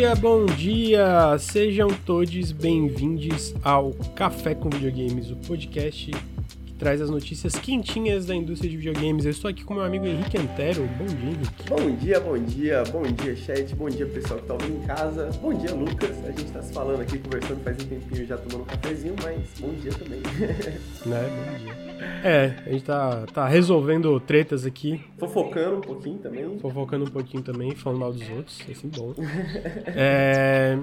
dia, bom dia! Sejam todos bem-vindos ao Café com Videogames, o podcast traz as notícias quentinhas da indústria de videogames. Eu estou aqui com meu amigo Henrique Antero. Bom dia, Henrique. Bom dia, bom dia, bom dia, chat, bom dia, pessoal que tá ouvindo em casa. Bom dia, Lucas. A gente tá se falando aqui, conversando faz um tempinho já tomando um cafezinho, mas bom dia também. né, bom dia. É, a gente tá, tá resolvendo tretas aqui. Fofocando um pouquinho também. Fofocando um pouquinho também, falando mal dos outros, é assim bom. é...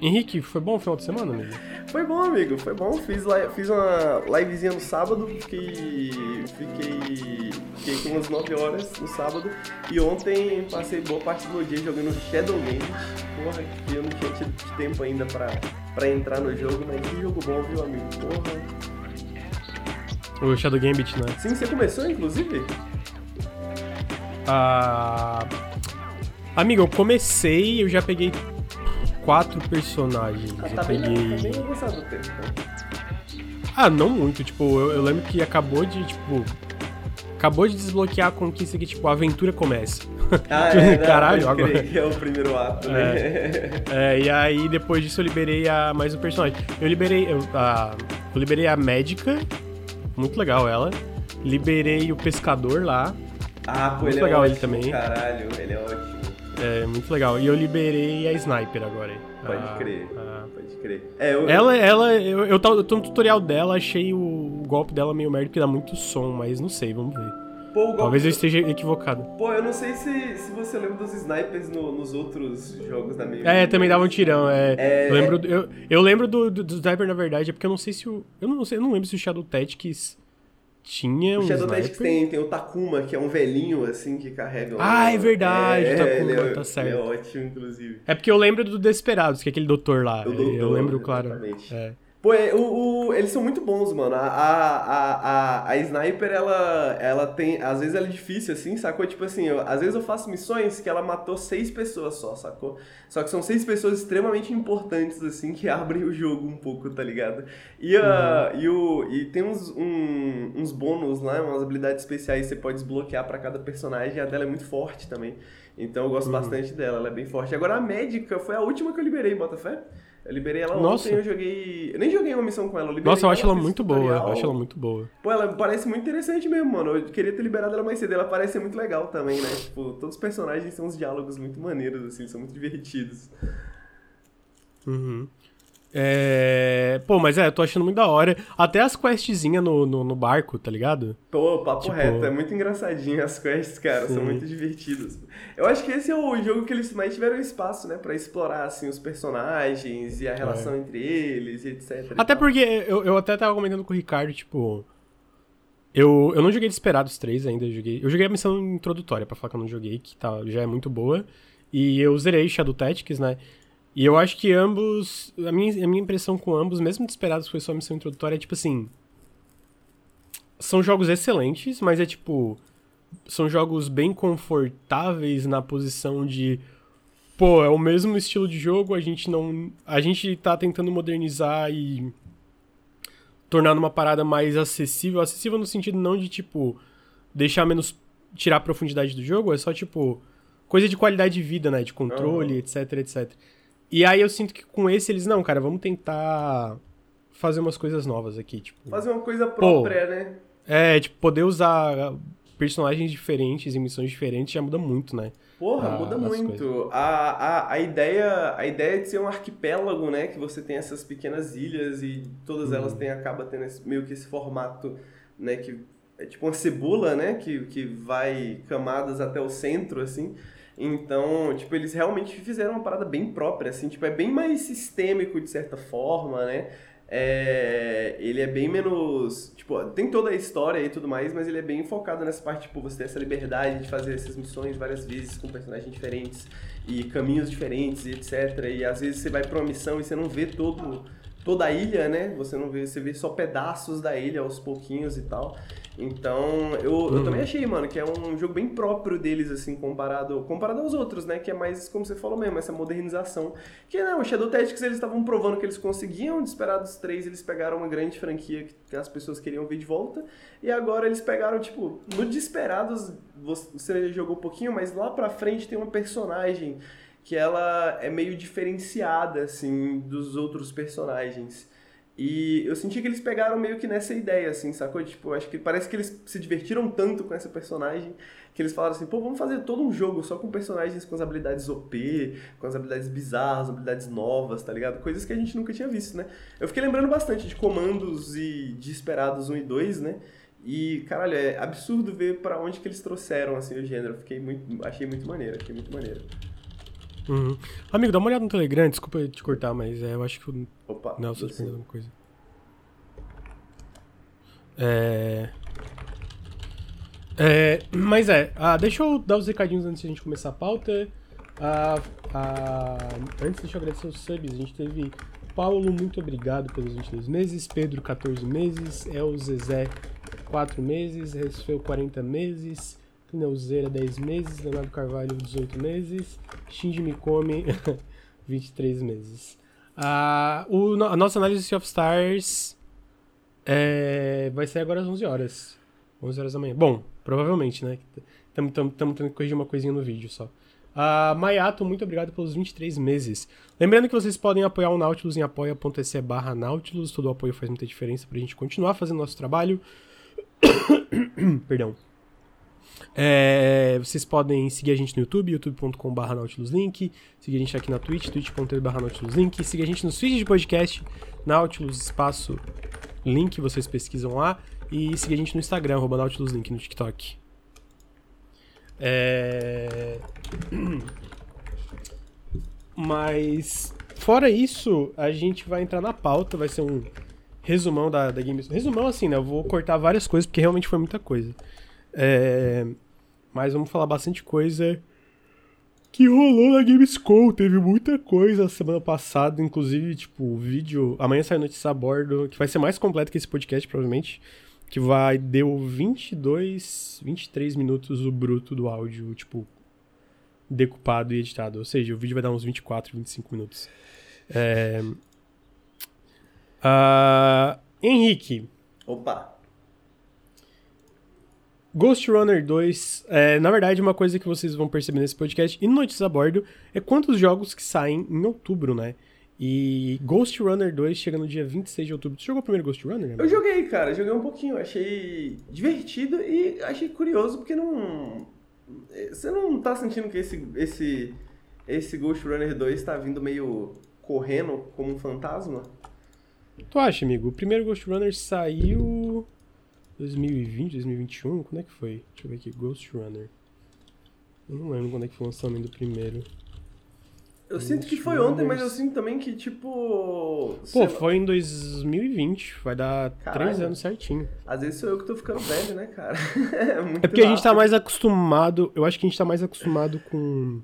Henrique, foi bom o final de semana, amigo? Foi bom, amigo, foi bom. Fiz, li fiz uma livezinha no sábado, fiquei, fiquei, fiquei com umas 9 horas no sábado. E ontem passei boa parte do meu dia jogando Shadow Games. Porra, que eu não tinha tido tempo ainda pra, pra entrar no jogo, mas que jogo bom, viu, amigo? Porra. O Shadow Gambit, né? Sim, você começou, inclusive? Ah... Amigo, eu comecei, eu já peguei quatro personagens. Ah, eu tá peguei... bem, tá bem avançado o tempo, então. Ah, não muito. Tipo, eu, eu, lembro que acabou de, tipo... Acabou de desbloquear a conquista que, tipo, a aventura começa. Ah, é, não, Caralho, pode agora... é o primeiro ato, né? É, e aí depois disso eu liberei a mais um personagem. Eu liberei eu, a, eu liberei a médica, muito legal ela. Liberei o pescador lá, Ah, pô, Muito ele legal é ele ótimo, também. Caralho, ele é ótimo. É muito legal. E eu liberei a sniper agora. Pode A- crer, a- pode crer. É, eu, Ela, ela, eu, eu, tô, eu tô no tutorial dela, achei o, golpe dela meio merda porque dá muito som, mas não sei, vamos ver. pô, Talvez eu esteja equivocado. Pô, eu não sei se, se você lembra dos snipers no- nos outros jogos da minha É, também dava um tirão. É, É. Eu lembro, eu, eu lembro do, do, do sniper, na verdade, é porque eu não sei se o. Eu não sei, eu não lembro se o Shadow Tactics tinha O um Shadow sniper. Tactics tem, tem o Takuma, que é um velhinho, assim, que carrega... Ah, é verdade, o Takuma, ele é, tá certo. É ótimo, inclusive. É porque eu lembro do Desperados, que é aquele doutor lá. O doutor, eu lembro, claro. exatamente. É. Pô, é, o, o- eles são muito bons, mano. A, a, a, a, Sniper, ela, ela tem. Às vezes ela é difícil, assim, sacou? Tipo assim, eu- às vezes eu faço missões que ela matou seis pessoas só, sacou? Só que são seis pessoas extremamente importantes, assim, que abrem o jogo um pouco, tá ligado? E, a, Uhum. e, o, e tem uns, um- uns bônus lá, umas habilidades especiais que você pode desbloquear pra cada personagem. E a dela é muito forte também. Então eu Uhum. gosto bastante dela, ela é bem forte. Agora a médica foi a última que eu liberei, Botafé. Eu liberei ela Nossa. ontem, eu joguei. Eu nem joguei uma missão com ela, eu Nossa, eu acho ela fiz muito boa. Eu acho ela muito boa. Pô, ela parece muito interessante mesmo, mano. Eu queria ter liberado ela mais cedo. Ela parece ser muito legal também, né? Tipo, todos os personagens têm uns diálogos muito maneiros, assim, são muito divertidos. Uhum. É... Pô, mas é, eu tô achando muito da hora. Até as questzinhas no, no, no barco, tá ligado? Pô, papo Tipo- reto, é muito engraçadinho as quests, cara, são Sim. muito divertidas. Eu acho que esse é o jogo que eles mais tiveram espaço, né, pra explorar, assim, os personagens e a relação entre eles e etc. e É. Até tal. porque eu, eu até tava comentando com o Ricardo, tipo. Eu, eu não joguei Desperados 3 ainda, eu joguei. Eu joguei a missão introdutória, pra falar que eu não joguei, que tá, já é muito boa. E eu zerei Shadow Tactics, né? E eu acho que ambos. A minha, a minha impressão com ambos, mesmo Desperados foi só a missão introdutória, é tipo assim. São jogos excelentes, mas é tipo. São jogos bem confortáveis na posição de. Pô, é o mesmo estilo de jogo, a gente não. A gente tá tentando modernizar e tornar numa parada mais acessível. Acessível no sentido não de, tipo, deixar menos. tirar a profundidade do jogo, é só, tipo, coisa de qualidade de vida, né? De controle, Aham. etc, etc. E aí eu sinto que com esse eles, não, cara, vamos tentar fazer umas coisas novas aqui, tipo. Fazer uma coisa própria, né? É, tipo, poder usar personagens diferentes e missões diferentes já muda muito, né? Porra, Ah, muda muito. A, a, a, ideia, a ideia de ser um arquipélago, né? Que você tem essas pequenas ilhas e todas elas Uhum. têm, acaba tendo esse- meio que esse formato, né? Que é tipo uma cebola, né? Que, que vai camadas até o centro, assim. Então, tipo, eles realmente fizeram uma parada bem própria, assim. Tipo, é bem mais sistêmico, de certa forma, né? É, ele é bem menos. Tipo, tem toda a história e tudo mais, mas ele é bem focado nessa parte, tipo, você ter essa liberdade de fazer essas missões várias vezes com personagens diferentes e caminhos diferentes e etc. E às vezes você vai pra uma missão e você não vê todo, toda a ilha, né? Você não vê, você vê só pedaços da ilha aos pouquinhos e tal. Então, eu, eu Uhum. também achei, mano, que é um jogo bem próprio deles, assim, comparado, comparado aos outros, né? Que é mais, como você falou mesmo, essa modernização. Que, né, o Shadow Tactics, eles estavam provando que eles conseguiam, Desperados 3, eles pegaram uma grande franquia que, que as pessoas queriam ver de volta, e agora eles pegaram, tipo, no Desperados, você jogou um pouquinho, mas lá pra frente tem uma personagem que ela é meio diferenciada, assim, dos outros personagens. E eu senti que eles pegaram meio que nessa ideia, assim, sacou? Tipo, acho que parece que eles se divertiram tanto com essa personagem que eles falaram assim, pô, vamos fazer todo um jogo só com personagens com as habilidades OP, com as habilidades bizarras, habilidades novas, tá ligado? Coisas que a gente nunca tinha visto, né? Eu fiquei lembrando bastante de comandos e de esperados 1 e 2, né? E, caralho, é absurdo ver para onde que eles trouxeram, assim, o gênero. Fiquei muito, achei muito maneiro, achei muito maneiro. Uhum. Amigo, dá uma olhada no Telegram, desculpa te cortar, mas é, eu acho que o Opa, Nelson tá alguma coisa. É... É, mas é, ah, deixa eu dar os recadinhos antes de a gente começar a pauta. Ah, ah, antes, deixa eu agradecer os subs. A gente teve Paulo, muito obrigado pelos 22 meses. Pedro, 14 meses. El Zezé, 4 meses. Resfeu, 40 meses. Pneuzeira, 10 meses. Leonardo Carvalho, 18 meses. Shinji Mikome, 23 meses. Ah, o, a nossa análise de Sea of Stars é, vai ser agora às 11 horas. 11 horas da manhã. Bom, provavelmente, né? Estamos tendo que corrigir uma coisinha no vídeo só. Uh, Mayato, muito obrigado pelos 23 meses. Lembrando que vocês podem apoiar o Nautilus em apoia.se barra Nautilus. Todo o apoio faz muita diferença pra gente continuar fazendo nosso trabalho. Perdão. É, vocês podem seguir a gente no YouTube, youtube.com.br nautiluslink, seguir a gente aqui na Twitch, twitch.tv nautiluslink, seguir a gente nos feeds de podcast, Nautilus Espaço Link, vocês pesquisam lá, e seguir a gente no Instagram, arroba nautiluslink, no TikTok. É... Mas, fora isso, a gente vai entrar na pauta, vai ser um resumão da, da Games. Resumão assim, né? Eu vou cortar várias coisas, porque realmente foi muita coisa. É... Mas vamos falar bastante coisa que rolou na Gamescom. Teve muita coisa semana passada, inclusive, tipo, o vídeo. Amanhã sai notícia a bordo, que vai ser mais completo que esse podcast, provavelmente. Que vai. Deu 22, 23 minutos o bruto do áudio, tipo, decupado e editado. Ou seja, o vídeo vai dar uns 24, 25 minutos. É... Uh... Henrique. Opa! Ghost Runner 2, é, na verdade, uma coisa que vocês vão perceber nesse podcast e no Notícias a Bordo é quantos jogos que saem em outubro, né? E Ghost Runner 2 chega no dia 26 de outubro. Você jogou o primeiro Ghost Runner? Né? Eu joguei, cara. Joguei um pouquinho. Achei divertido e achei curioso porque não... Você não tá sentindo que esse, esse, esse Ghost Runner 2 tá vindo meio correndo como um fantasma? Tu acha, amigo? O primeiro Ghost Runner saiu 2020, 2021? Quando é que foi? Deixa eu ver aqui. Ghost Runner. Eu não lembro quando é que foi o lançamento do primeiro. Eu Ghost sinto que foi Runners. ontem, mas eu sinto também que, tipo. Pô, foi em 2020. Vai dar Caralho. três anos certinho. Às vezes sou eu que tô ficando velho, né, cara? é, é porque rápido. a gente tá mais acostumado. Eu acho que a gente tá mais acostumado com.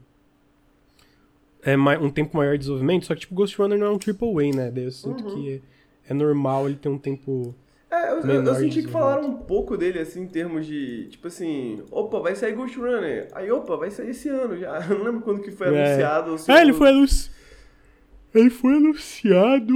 É um tempo maior de desenvolvimento, só que tipo, Ghost Runner não é um triple A, né? Daí eu sinto uhum. que é normal ele ter um tempo é, eu, eu, eu senti que falaram um pouco dele, assim, em termos de, tipo assim, opa, vai sair Ghost Runner. Aí, opa, vai sair esse ano já. Eu não lembro quando que foi é. anunciado. É, ele foi anunciado. Ele foi anunciado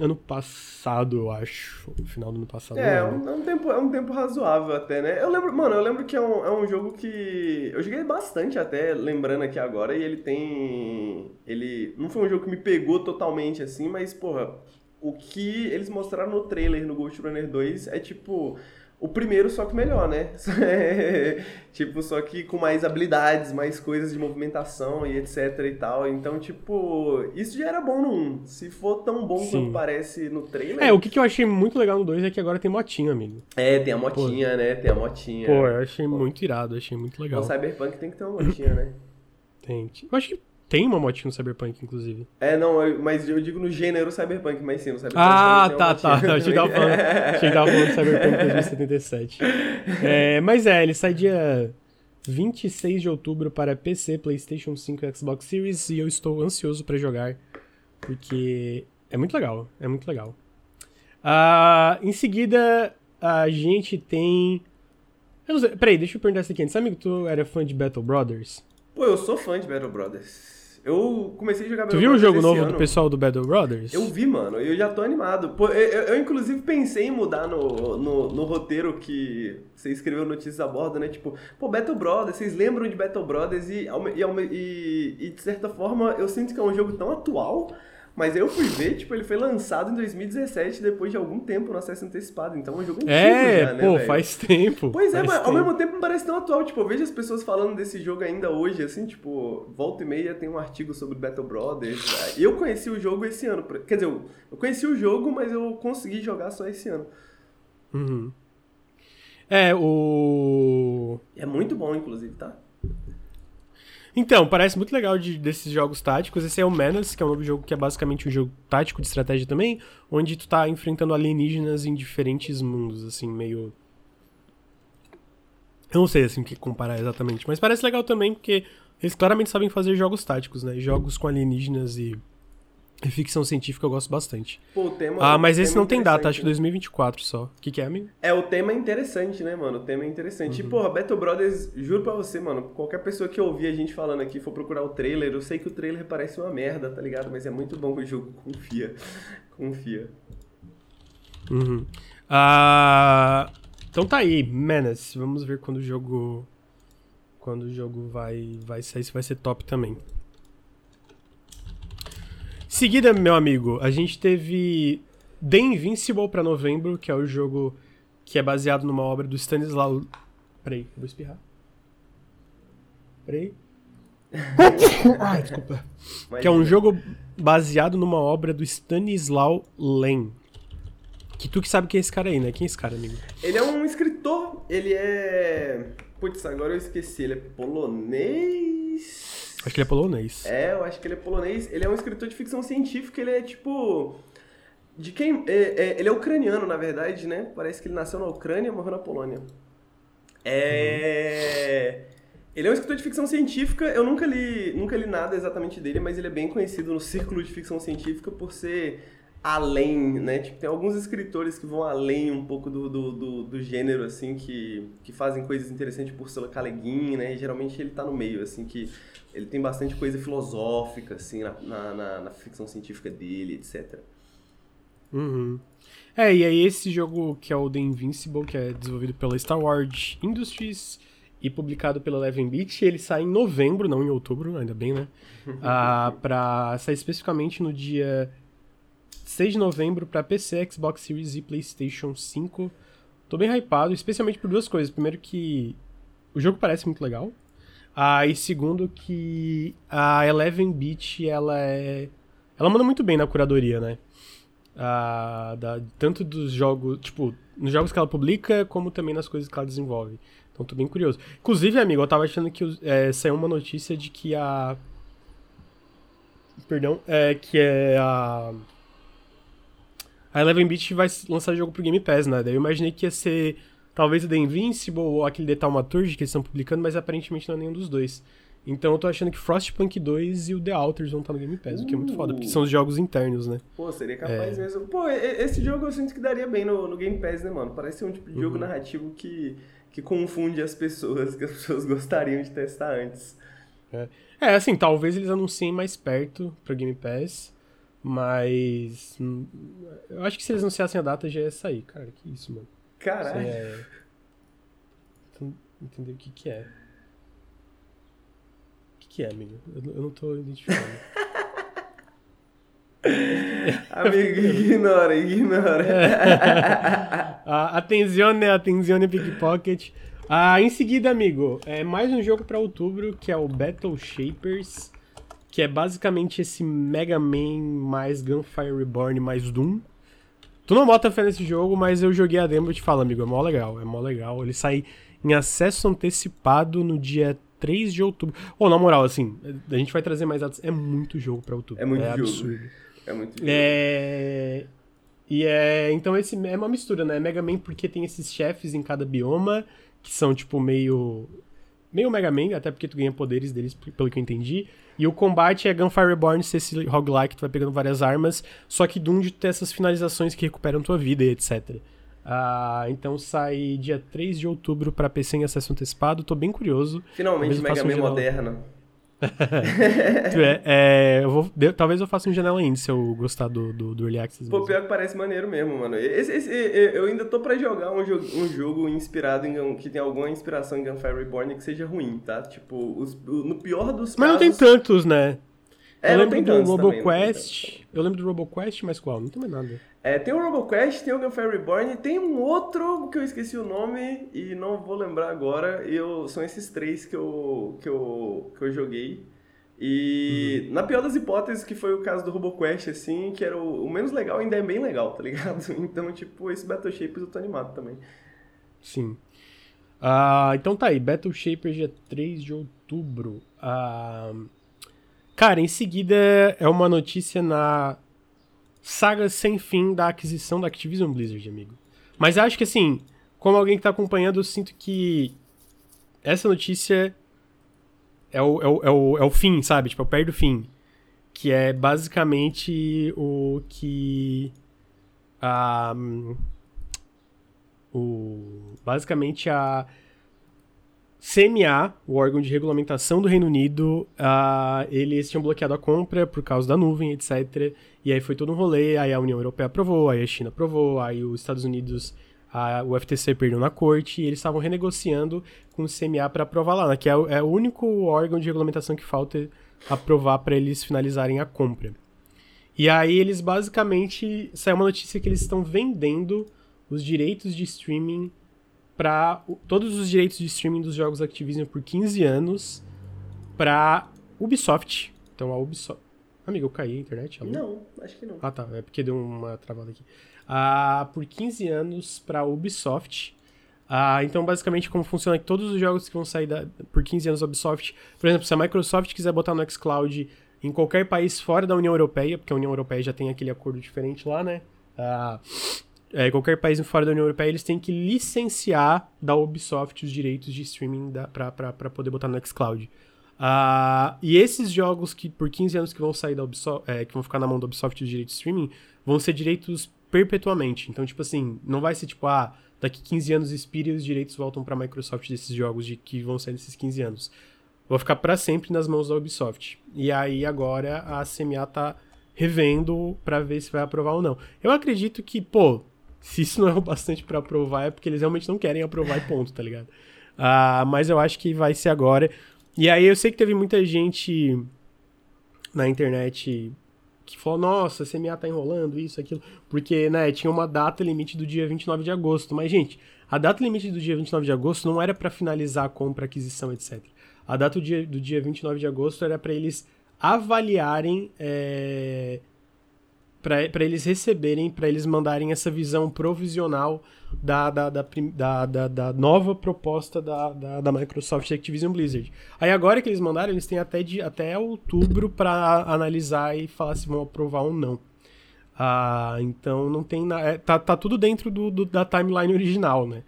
ano passado, eu acho. No final do ano passado. É, um, é um, tempo, é um tempo razoável até, né? Eu lembro, mano, eu lembro que é um, é um jogo que. Eu joguei bastante até, lembrando aqui agora, e ele tem. Ele. Não foi um jogo que me pegou totalmente assim, mas, porra, o que eles mostraram no trailer no Ghost Runner 2 é tipo o primeiro, só que melhor, né? tipo, só que com mais habilidades, mais coisas de movimentação e etc e tal. Então, tipo, isso já era bom no 1. Se for tão bom Sim. quanto parece no trailer. É, o que, que eu achei muito legal no 2 é que agora tem motinha, amigo. É, tem a motinha, Pô. né? Tem a motinha. Pô, eu achei muito irado, achei muito legal. O Cyberpunk tem que ter uma motinha, né? Tem. Eu acho que tem uma motinha no Cyberpunk, inclusive. É, não, eu, mas eu digo no gênero Cyberpunk, mas sim, no Cyberpunk. Ah, tá, tá, tá. Achei que tava falando, achei que tava falando do Cyberpunk 2077. É, mas é, ele sai dia 26 de outubro para PC, PlayStation 5 e Xbox Series e eu estou ansioso para jogar, porque é muito legal, é muito legal. Uh, em seguida, a gente tem. Eu não sei, peraí, deixa eu perguntar isso aqui antes. Amigo, tu era fã de Battle Brothers? Pô, eu sou fã de Battle Brothers. Eu comecei a jogar Battle Tu viu o jogo novo ano. do pessoal do Battle Brothers? Eu vi, mano. Eu já tô animado. Pô, eu, eu, eu, inclusive pensei em mudar no, no, no, roteiro que você escreveu notícias a bordo, né? Tipo, pô, Battle Brothers, vocês lembram de Battle Brothers e, e, e, e de certa forma eu sinto que é um jogo tão atual mas eu fui ver, tipo, ele foi lançado em 2017, depois de algum tempo no acesso antecipado. Então é um jogo antigo é, já, né, pô, véio? faz tempo. Pois é, mas tempo. ao mesmo tempo não parece tão atual. Tipo, eu vejo as pessoas falando desse jogo ainda hoje, assim, tipo, volta e meia tem um artigo sobre Battle Brothers. Eu conheci o jogo esse ano. Quer dizer, eu conheci o jogo, mas eu consegui jogar só esse ano. Uhum. É, o... É muito bom, inclusive, tá? Então, parece muito legal de, desses jogos táticos. Esse é o Menace, que é um novo jogo que é basicamente um jogo tático de estratégia também, onde tu tá enfrentando alienígenas em diferentes mundos, assim, meio. Eu não sei, assim, o que comparar exatamente, mas parece legal também, porque eles claramente sabem fazer jogos táticos, né? Jogos com alienígenas e e ficção científica eu gosto bastante. Pô, o tema, ah, mas esse não tem data, acho que 2024 só. O que, que é, amigo? É, o tema é interessante, né, mano? O tema é interessante. Uhum. E, porra, Battle Brothers, juro pra você, mano, qualquer pessoa que ouvir a gente falando aqui for procurar o trailer, eu sei que o trailer parece uma merda, tá ligado? Mas é muito bom o jogo, confia. confia. Uhum. Ah, então tá aí, Menace. Vamos ver quando o jogo. Quando o jogo vai, vai sair, se vai ser top também. Seguida, meu amigo, a gente teve The Invincible pra novembro, que é o jogo que é baseado numa obra do Stanislaw. Peraí, vou espirrar. Peraí. Ai, desculpa. que é um jogo baseado numa obra do Stanislaw Lem. Que tu que sabe quem é esse cara aí, né? Quem é esse cara, amigo? Ele é um escritor, ele é. Putz, agora eu esqueci, ele é polonês. Acho que ele é polonês. É, eu acho que ele é polonês. Ele é um escritor de ficção científica, ele é tipo. De quem. É, é, ele é ucraniano, na verdade, né? Parece que ele nasceu na Ucrânia e morreu na Polônia. É. Ele é um escritor de ficção científica. Eu nunca li, nunca li nada exatamente dele, mas ele é bem conhecido no círculo de ficção científica por ser além, né? Tipo, tem alguns escritores que vão além um pouco do, do, do, do gênero, assim, que, que fazem coisas interessantes por Ursula K. né? E geralmente ele tá no meio, assim, que ele tem bastante coisa filosófica, assim, na, na, na, na ficção científica dele, etc. Uhum. É, e aí esse jogo que é o The Invincible, que é desenvolvido pela Star Wars Industries e publicado pela Eleven Beat, ele sai em novembro, não em outubro, ainda bem, né? ah, pra sair especificamente no dia 6 de novembro para PC, Xbox Series e PlayStation 5. Tô bem hypado, especialmente por duas coisas. Primeiro que o jogo parece muito legal. Ah, e segundo que a Eleven Beat, ela é... Ela manda muito bem na curadoria, né? Ah, da, tanto dos jogos, tipo, nos jogos que ela publica, como também nas coisas que ela desenvolve. Então tô bem curioso. Inclusive, amigo, eu tava achando que é, saiu uma notícia de que a. Perdão, é que é a. A Eleven Beat vai lançar jogo pro Game Pass, né? Daí eu imaginei que ia ser Talvez o The Invincible ou aquele The Thaumaturge que eles estão publicando, mas aparentemente não é nenhum dos dois. Então eu tô achando que Frostpunk 2 e o The Alters vão estar no Game Pass, uh. o que é muito foda, porque são os jogos internos, né? Pô, seria capaz é. mesmo. Pô, esse jogo eu sinto que daria bem no, no Game Pass, né, mano? Parece ser um tipo de jogo uhum. narrativo que, que confunde as pessoas, que as pessoas gostariam de testar antes. É. é, assim, talvez eles anunciem mais perto pro Game Pass, mas. Hum, eu acho que se eles anunciassem a data já ia sair, cara. Que isso, mano. Caralho. É... Entender o que que é. O que que é, amigo? Eu, eu não tô identificando. amigo, ignora, ignora. É. atenzione, atenzione pickpocket. Ah, em seguida, amigo, é mais um jogo para outubro que é o Battle Shapers, que é basicamente esse Mega Man mais Gunfire Reborn mais Doom. Tu não bota fé nesse jogo, mas eu joguei a demo e te falo, amigo, é mó legal, é mó legal. Ele sai em acesso antecipado no dia 3 de outubro. Ou, oh, na moral, assim, a gente vai trazer mais dados. É muito jogo pra outubro. É muito é jogo. absurdo. É muito jogo. É... E é... Então esse é uma mistura, né? Mega Man porque tem esses chefes em cada bioma, que são, tipo, meio... Meio Mega Man, até porque tu ganha poderes deles, pelo que eu entendi. E o combate é Gunfire Reborn, ser esse roguelike, tu vai pegando várias armas, só que Doom de ter essas finalizações que recuperam tua vida e etc. Ah, então sai dia 3 de outubro para PC em acesso antecipado, tô bem curioso. Finalmente Mega Man moderno. é, é, eu vou, de, talvez eu faça um janela indie se eu gostar do, do, do Early Access. Pô, pior que parece maneiro mesmo, mano. Esse, esse, eu ainda tô pra jogar um jogo, um jogo inspirado em. que tem alguma inspiração em Gunfire Reborn que seja ruim, tá? Tipo, os, no pior dos Mas casos. não tem tantos, né? É, eu lembro do RoboQuest. Eu lembro do RoboQuest, mas qual? Não tem mais nada. É, tem o RoboQuest, tem o Gunfire Reborn, tem um outro que eu esqueci o nome e não vou lembrar agora. Eu, são esses três que eu, que eu, que eu joguei. E na pior das hipóteses, que foi o caso do RoboQuest, assim, que era o, o menos legal, ainda é bem legal, tá ligado? Então, tipo, esse Battle Shapers eu tô animado também. Sim. Ah, então tá aí, Battle Shaper dia 3 de outubro. Ah, cara, em seguida é uma notícia na saga sem fim da aquisição da Activision Blizzard, amigo. Mas acho que assim, como alguém que tá acompanhando, eu sinto que essa notícia é o, é o, é o, é o fim, sabe? Tipo, é o perto do fim. Que é basicamente o que. ah, o, basicamente a CMA, o órgão de regulamentação do Reino Unido, ah, eles tinham bloqueado a compra por causa da nuvem, etc. E aí foi todo um rolê, aí a União Europeia aprovou, aí a China aprovou, aí os Estados Unidos, a, o FTC perdeu na corte, e eles estavam renegociando com o CMA para aprovar lá, né, que é, é o único órgão de regulamentação que falta aprovar para eles finalizarem a compra. E aí eles basicamente, saiu uma notícia que eles estão vendendo os direitos de streaming para todos os direitos de streaming dos jogos Activision por 15 anos para Ubisoft. Então a Ubisoft. Amigo, eu caí a internet? Alô? Não, acho que não. Ah, tá. É porque deu uma travada aqui. Ah, por 15 anos para Ubisoft. Ah, então, basicamente, como funciona é que todos os jogos que vão sair da- por 15 anos da Ubisoft. Por exemplo, se a Microsoft quiser botar no xCloud em qualquer país fora da União Europeia, porque a União Europeia já tem aquele acordo diferente lá, né? Ah, é, qualquer país fora da União Europeia, eles têm que licenciar da Ubisoft os direitos de streaming pra poder botar no xCloud. Ah, e esses jogos que por 15 anos que vão sair da Ubisoft, é, que vão ficar na mão da Ubisoft os direitos de streaming, vão ser direitos perpetuamente. Então, tipo assim, não vai ser tipo, ah, daqui 15 anos expira e os direitos voltam pra Microsoft desses jogos de que vão sair nesses 15 anos. Vão ficar pra sempre nas mãos da Ubisoft. E aí agora a CMA tá revendo pra ver se vai aprovar ou não. Eu acredito que, pô, se isso não é o bastante pra aprovar, é porque eles realmente não querem aprovar e ponto, tá ligado? Ah, mas eu acho que vai ser agora. E aí eu sei que teve muita gente na internet que falou, nossa, CMA tá enrolando isso, aquilo, porque, né, tinha uma data limite do dia 29 de agosto. Mas, gente, a data limite do dia 29 de agosto não era pra finalizar a compra, aquisição, etc. A data do dia, do dia 29 de agosto era pra eles avaliarem, é, para eles receberem, pra eles mandarem essa visão provisional da, da, da, da, da- nova proposta da, da, da Microsoft Activision Blizzard. Aí agora que eles mandaram, eles têm até, de, até outubro pra analisar e falar se vão aprovar ou não. Ah, então não tem nada. tá, tá tudo dentro do, do- da timeline original, né?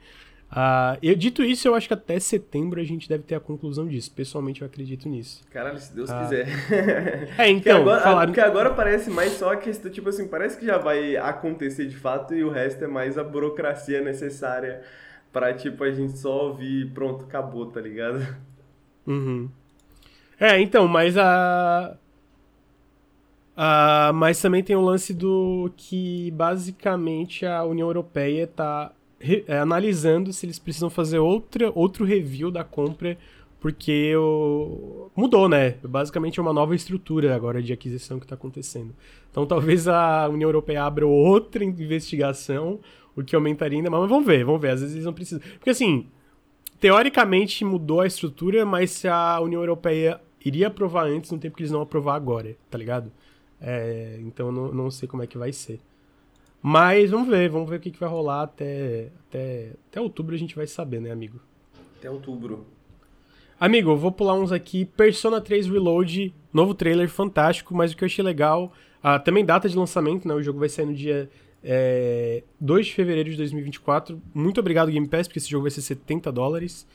Ah, eu, dito isso, eu acho que até setembro a gente deve ter a conclusão disso. Pessoalmente, eu acredito nisso. Caralho, se Deus Ah. quiser. É, Porque então, agora, falaram. porque agora parece mais só a questão, tipo assim, parece que já vai acontecer de fato e o resto é mais a burocracia necessária pra, tipo, a gente só ouvir e pronto, acabou, tá ligado? Uhum. É, então, mas a. a mas também tem o lance do que basicamente a União Europeia tá re- é, analisando se eles precisam fazer outra, outro review da compra, porque mudou, né? Basicamente é uma nova estrutura agora de aquisição que tá acontecendo. Então talvez a União Europeia abra outra investigação, o que aumentaria ainda mais. Mas vamos ver, vamos ver. Às vezes eles não precisam. Porque assim, teoricamente mudou a estrutura, mas se a União Europeia iria aprovar antes, não tem porque eles não aprovar agora, tá ligado? É, então não, não sei como é que vai ser. Mas vamos ver, vamos ver o que, que vai rolar até, até, até outubro a gente vai saber, né, amigo? Até outubro. Amigo, eu vou pular uns aqui. Persona 3 Reload, novo trailer fantástico, mas o que eu achei legal. Ah, também data de lançamento, né? O jogo vai sair no dia é, 2 de fevereiro de 2024. Muito obrigado, Game Pass, porque esse jogo vai ser 70 dólares.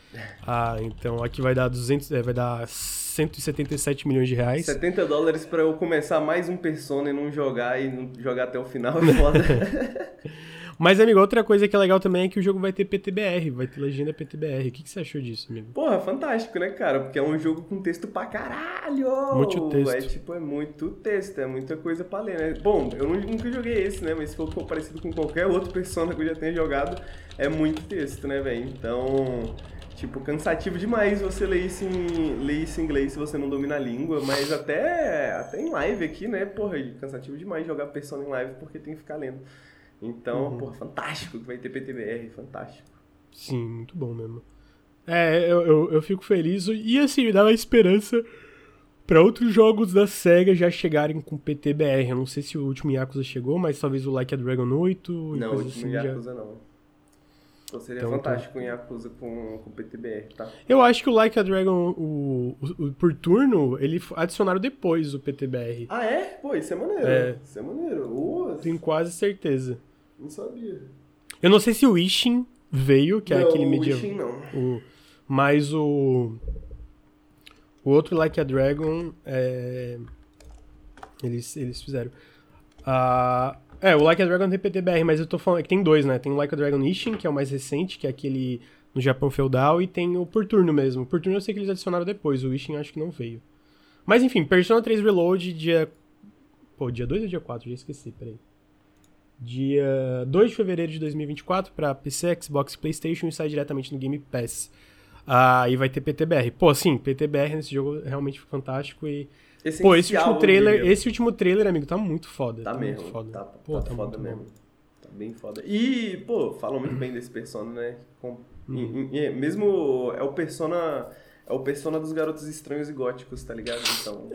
Ah, então aqui vai dar 200, é, vai dar 177 milhões de reais. 70 dólares pra eu começar mais um Persona e não jogar e não jogar até o final é foda. Mas, amigo, outra coisa que é legal também é que o jogo vai ter PTBR, vai ter legenda PTBR. O que, que você achou disso, amigo? Porra, fantástico, né, cara? Porque é um jogo com texto pra caralho! Muito texto. É tipo, é muito texto, é muita coisa pra ler, né? Bom, eu nunca joguei esse, né? Mas se for parecido com qualquer outro persona que eu já tenha jogado, é muito texto, né, velho? Então. Tipo, cansativo demais você ler isso, em, ler isso em inglês se você não domina a língua, mas até, até em live aqui, né? Porra, cansativo demais jogar Persona em live porque tem que ficar lendo. Então, uhum. porra, fantástico que vai ter PTBR, fantástico. Sim, muito bom mesmo. É, eu, eu, eu fico feliz e assim, me dá uma esperança para outros jogos da SEGA já chegarem com PTBR. Eu não sei se o último Yakuza chegou, mas talvez o Like a Dragon 8. Não, o último assim Yakuza já... não. Então seria então, fantástico tá. em Yakuza com, com PTBR, tá? Eu acho que o Like a Dragon, o, o, o, por turno, ele adicionaram depois o PTBR. Ah, é? Pô, isso é maneiro. É. Isso é maneiro. Tenho quase certeza. Não sabia. Eu não sei se o Ishin veio, que é não, é aquele medieval. O Ishin não. O, mas o. O outro Like a Dragon, é, eles, eles fizeram. Uh, é, o Like a Dragon tem PTBR, mas eu tô falando que tem dois, né? Tem o Like a Dragon Ishin, que é o mais recente, que é aquele no Japão feudal, e tem o por turno mesmo. Por turno eu sei que eles adicionaram depois, o Ishin acho que não veio. Mas enfim, Persona 3 Reload, dia. Pô, dia 2 ou dia 4? Já esqueci, peraí. Dia 2 de fevereiro de 2024 para PC, Xbox e PlayStation e sai diretamente no Game Pass. Ah, vai ter PTBR. Pô, sim, PTBR nesse jogo é realmente fantástico e Essencial, Pô, esse último trailer, esse último trailer, amigo, tá muito foda. Tá, tá mesmo. Muito foda. Tá, pô, tá, tá foda mesmo. Bom. Tá bem foda. E, pô, falam muito bem desse Persona, né? Com, hum. e, e, mesmo é o Persona... É o Persona dos garotos estranhos e góticos, tá ligado? Então...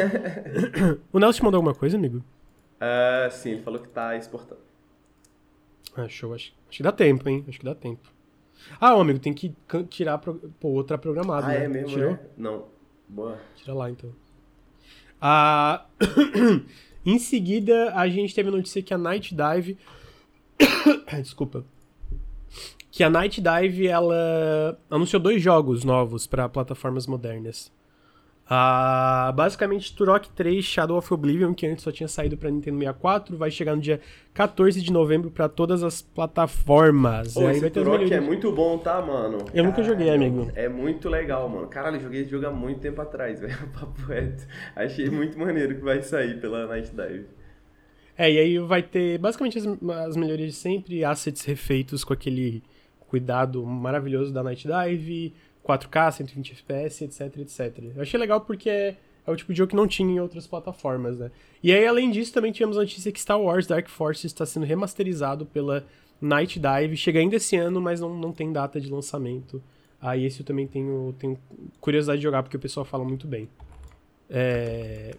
o Nelson te mandou alguma coisa, amigo? Uh, sim, ele falou que tá exportando. Ah, show. Acho, acho que dá tempo, hein? Acho que dá tempo. Ah, amigo, tem que tirar pro... Pô, outra programada, ah, né? é mesmo, Tirou? É? Não. Boa. Tira lá, então. Ah, em seguida, a gente teve a notícia que a Night Dive. Desculpa. Que a Night Dive ela anunciou dois jogos novos para plataformas modernas. Uh, basicamente, Turok 3 Shadow of Oblivion, que antes só tinha saído para Nintendo 64, vai chegar no dia 14 de novembro para todas as plataformas. Pô, esse Turok é muito bom, tá, mano? Eu Caralho, nunca joguei, amigo. É muito legal, mano. Caralho, joguei esse jogo há muito tempo atrás, velho. Papo reto. Achei muito maneiro que vai sair pela Night Dive. É, e aí vai ter basicamente as, as melhorias de sempre, assets refeitos com aquele cuidado maravilhoso da Night Dive 4K, 120 FPS, etc, etc. Eu achei legal porque é, é o tipo de jogo que não tinha em outras plataformas, né? E aí, além disso, também tivemos a notícia que Star Wars Dark Forces está sendo remasterizado pela Night Dive. Chega ainda esse ano, mas não, não tem data de lançamento. Aí esse eu também tenho, tenho curiosidade de jogar, porque o pessoal fala muito bem. É...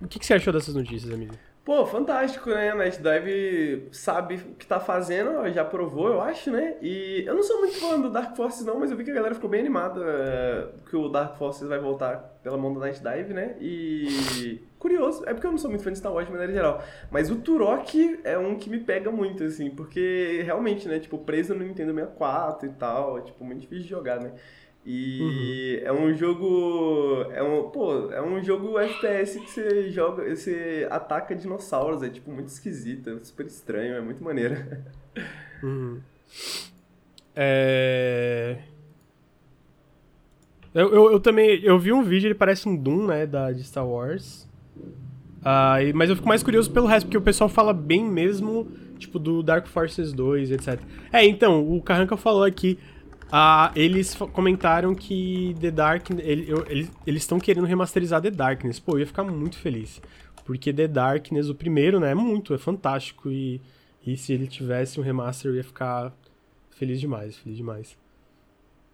O que, que você achou dessas notícias, amigo? Pô, fantástico, né? A Dive sabe o que tá fazendo, já provou, eu acho, né? E eu não sou muito fã do Dark Forces, não, mas eu vi que a galera ficou bem animada é, que o Dark Forces vai voltar pela mão da Night Dive, né? E. Curioso, é porque eu não sou muito fã de Star Wars de maneira geral. Mas o Turok é um que me pega muito, assim, porque realmente, né? Tipo, preso no Nintendo 64 e tal, é tipo, muito difícil de jogar, né? E uhum. é um jogo. É um, pô, é um jogo FPS que você joga. Você ataca dinossauros. É tipo muito esquisito, é super estranho, é muito maneiro. Uhum. É. Eu, eu, eu, também. Eu vi um vídeo, ele parece um Doom, né? Da, de Star Wars. Ah, e, mas eu fico mais curioso pelo resto, porque o pessoal fala bem mesmo, tipo, do Dark Forces 2, etc. É, então, o Carranca falou aqui ah, eles comentaram que The Dark. Ele, ele, eles estão querendo remasterizar The Darkness. Pô, eu ia ficar muito feliz. Porque The Darkness, o primeiro, né, é muito, é fantástico. E, e se ele tivesse um remaster, eu ia ficar feliz demais, feliz demais.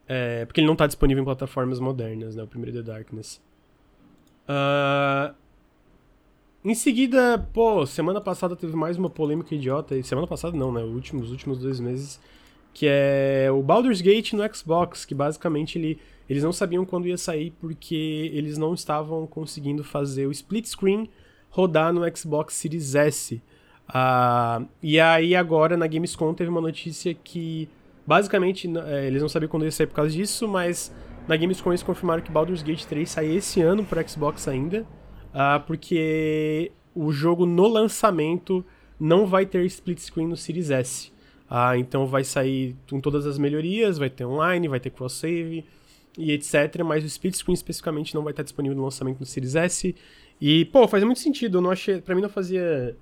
É, porque ele não tá disponível em plataformas modernas, né? O primeiro The Darkness. Uh, em seguida, pô, semana passada teve mais uma polêmica idiota. E semana passada não, né? Últimos, os últimos dois meses que é o Baldur's Gate no Xbox, que basicamente ele, eles não sabiam quando ia sair porque eles não estavam conseguindo fazer o split screen rodar no Xbox Series S. Uh, e aí agora na Gamescom teve uma notícia que basicamente é, eles não sabiam quando ia sair por causa disso, mas na Gamescom eles confirmaram que Baldur's Gate 3 sai esse ano para Xbox ainda, uh, porque o jogo no lançamento não vai ter split screen no Series S. Ah, então vai sair com todas as melhorias, vai ter online, vai ter cross save e etc, mas o split screen especificamente não vai estar disponível no lançamento do Series S. E, pô, faz muito sentido, eu não achei, para mim não fazia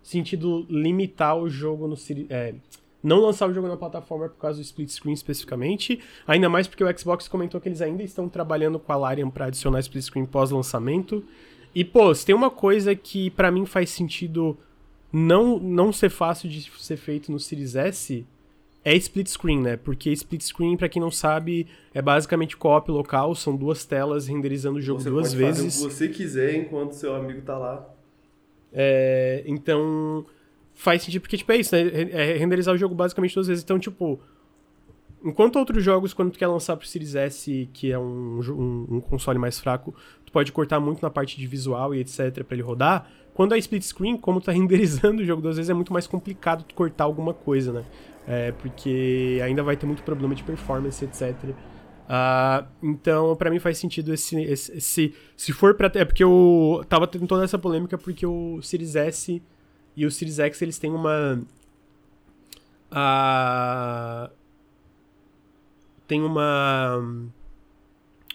sentido limitar o jogo no Series, é, não lançar o jogo na plataforma por causa do split screen especificamente, ainda mais porque o Xbox comentou que eles ainda estão trabalhando com a Larian para adicionar split screen pós-lançamento. E pô, se tem uma coisa que para mim faz sentido não não ser fácil de ser feito no Series S, é split screen, né? Porque split screen, para quem não sabe, é basicamente co-op local, são duas telas renderizando o jogo você duas pode vezes. Fazer o que você quiser enquanto seu amigo tá lá. É, então, faz sentido, porque, tipo, é isso, né? É renderizar o jogo basicamente duas vezes. Então, tipo, enquanto outros jogos, quando tu quer lançar pro Series S, que é um, um, um console mais fraco, tu pode cortar muito na parte de visual e etc para ele rodar. Quando é split screen, como tá renderizando o jogo duas vezes, é muito mais complicado tu cortar alguma coisa, né? É, porque ainda vai ter muito problema de performance, etc. Uh, ah, então, para mim faz sentido esse, esse, esse, Se for pra. É porque eu tava tendo toda essa polêmica porque o Series S e o Series X eles têm uma. Uh, tem uma.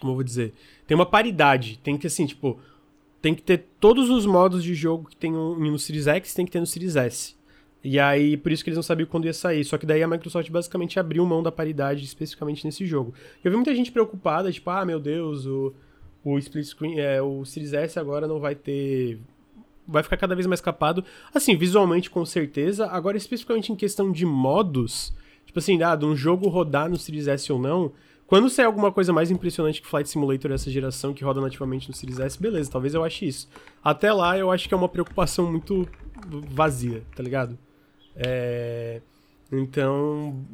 Como eu vou dizer? Tem uma paridade. Tem que, assim, tipo. Tem que ter todos os modos de jogo que tem no Series X, tem que ter no Series S. E aí, por isso que eles não sabiam quando ia sair. Só que daí a Microsoft basicamente abriu mão da paridade especificamente nesse jogo. Eu vi muita gente preocupada, tipo, ah, meu Deus, o, o split screen, é, o Series S agora não vai ter. Vai ficar cada vez mais capado. Assim, visualmente, com certeza. Agora, especificamente em questão de modos, tipo assim, ah, de um jogo rodar no Series S ou não. Quando sair alguma coisa mais impressionante que Flight Simulator dessa geração, que roda nativamente no Series S, beleza, talvez eu ache isso. Até lá, eu acho que é uma preocupação muito vazia, tá ligado? É... Então,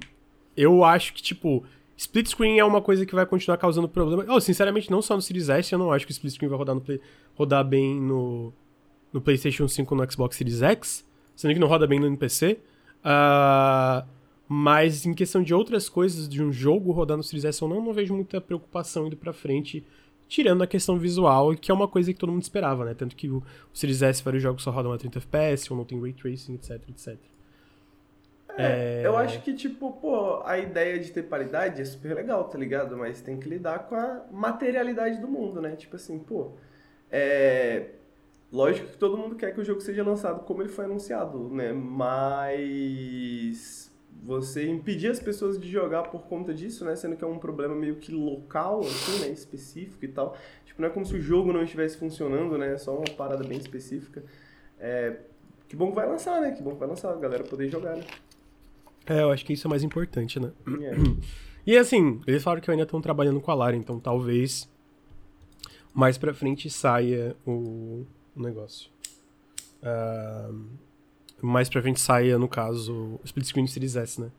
eu acho que, tipo, split screen é uma coisa que vai continuar causando problema. Oh, sinceramente, não só no Series S, eu não acho que o split screen vai rodar, no play... rodar bem no... no PlayStation 5 no Xbox Series X, sendo que não roda bem no NPC. Uh... Mas em questão de outras coisas, de um jogo rodar no Series S ou não, não vejo muita preocupação indo pra frente tirando a questão visual, que é uma coisa que todo mundo esperava, né? Tanto que o, o Series S, vários jogos só rodam a 30 FPS, ou não tem Ray Tracing, etc, etc. É, é, eu acho que, tipo, pô, a ideia de ter paridade é super legal, tá ligado? Mas tem que lidar com a materialidade do mundo, né? Tipo assim, pô, é... Lógico que todo mundo quer que o jogo seja lançado como ele foi anunciado, né? Mas você impedir as pessoas de jogar por conta disso, né? Sendo que é um problema meio que local, assim, né? Específico e tal. Tipo, não é como se o jogo não estivesse funcionando, né? É só uma parada bem específica. É... Que bom que vai lançar, né? Que bom que vai lançar, a galera poder jogar, né? É, eu acho que isso é mais importante, né? É. E assim, eles falaram que ainda estão trabalhando com a Lara, então talvez mais pra frente saia o, o negócio. Uh, mais pra frente saia, no caso, o split screen do Series S, né?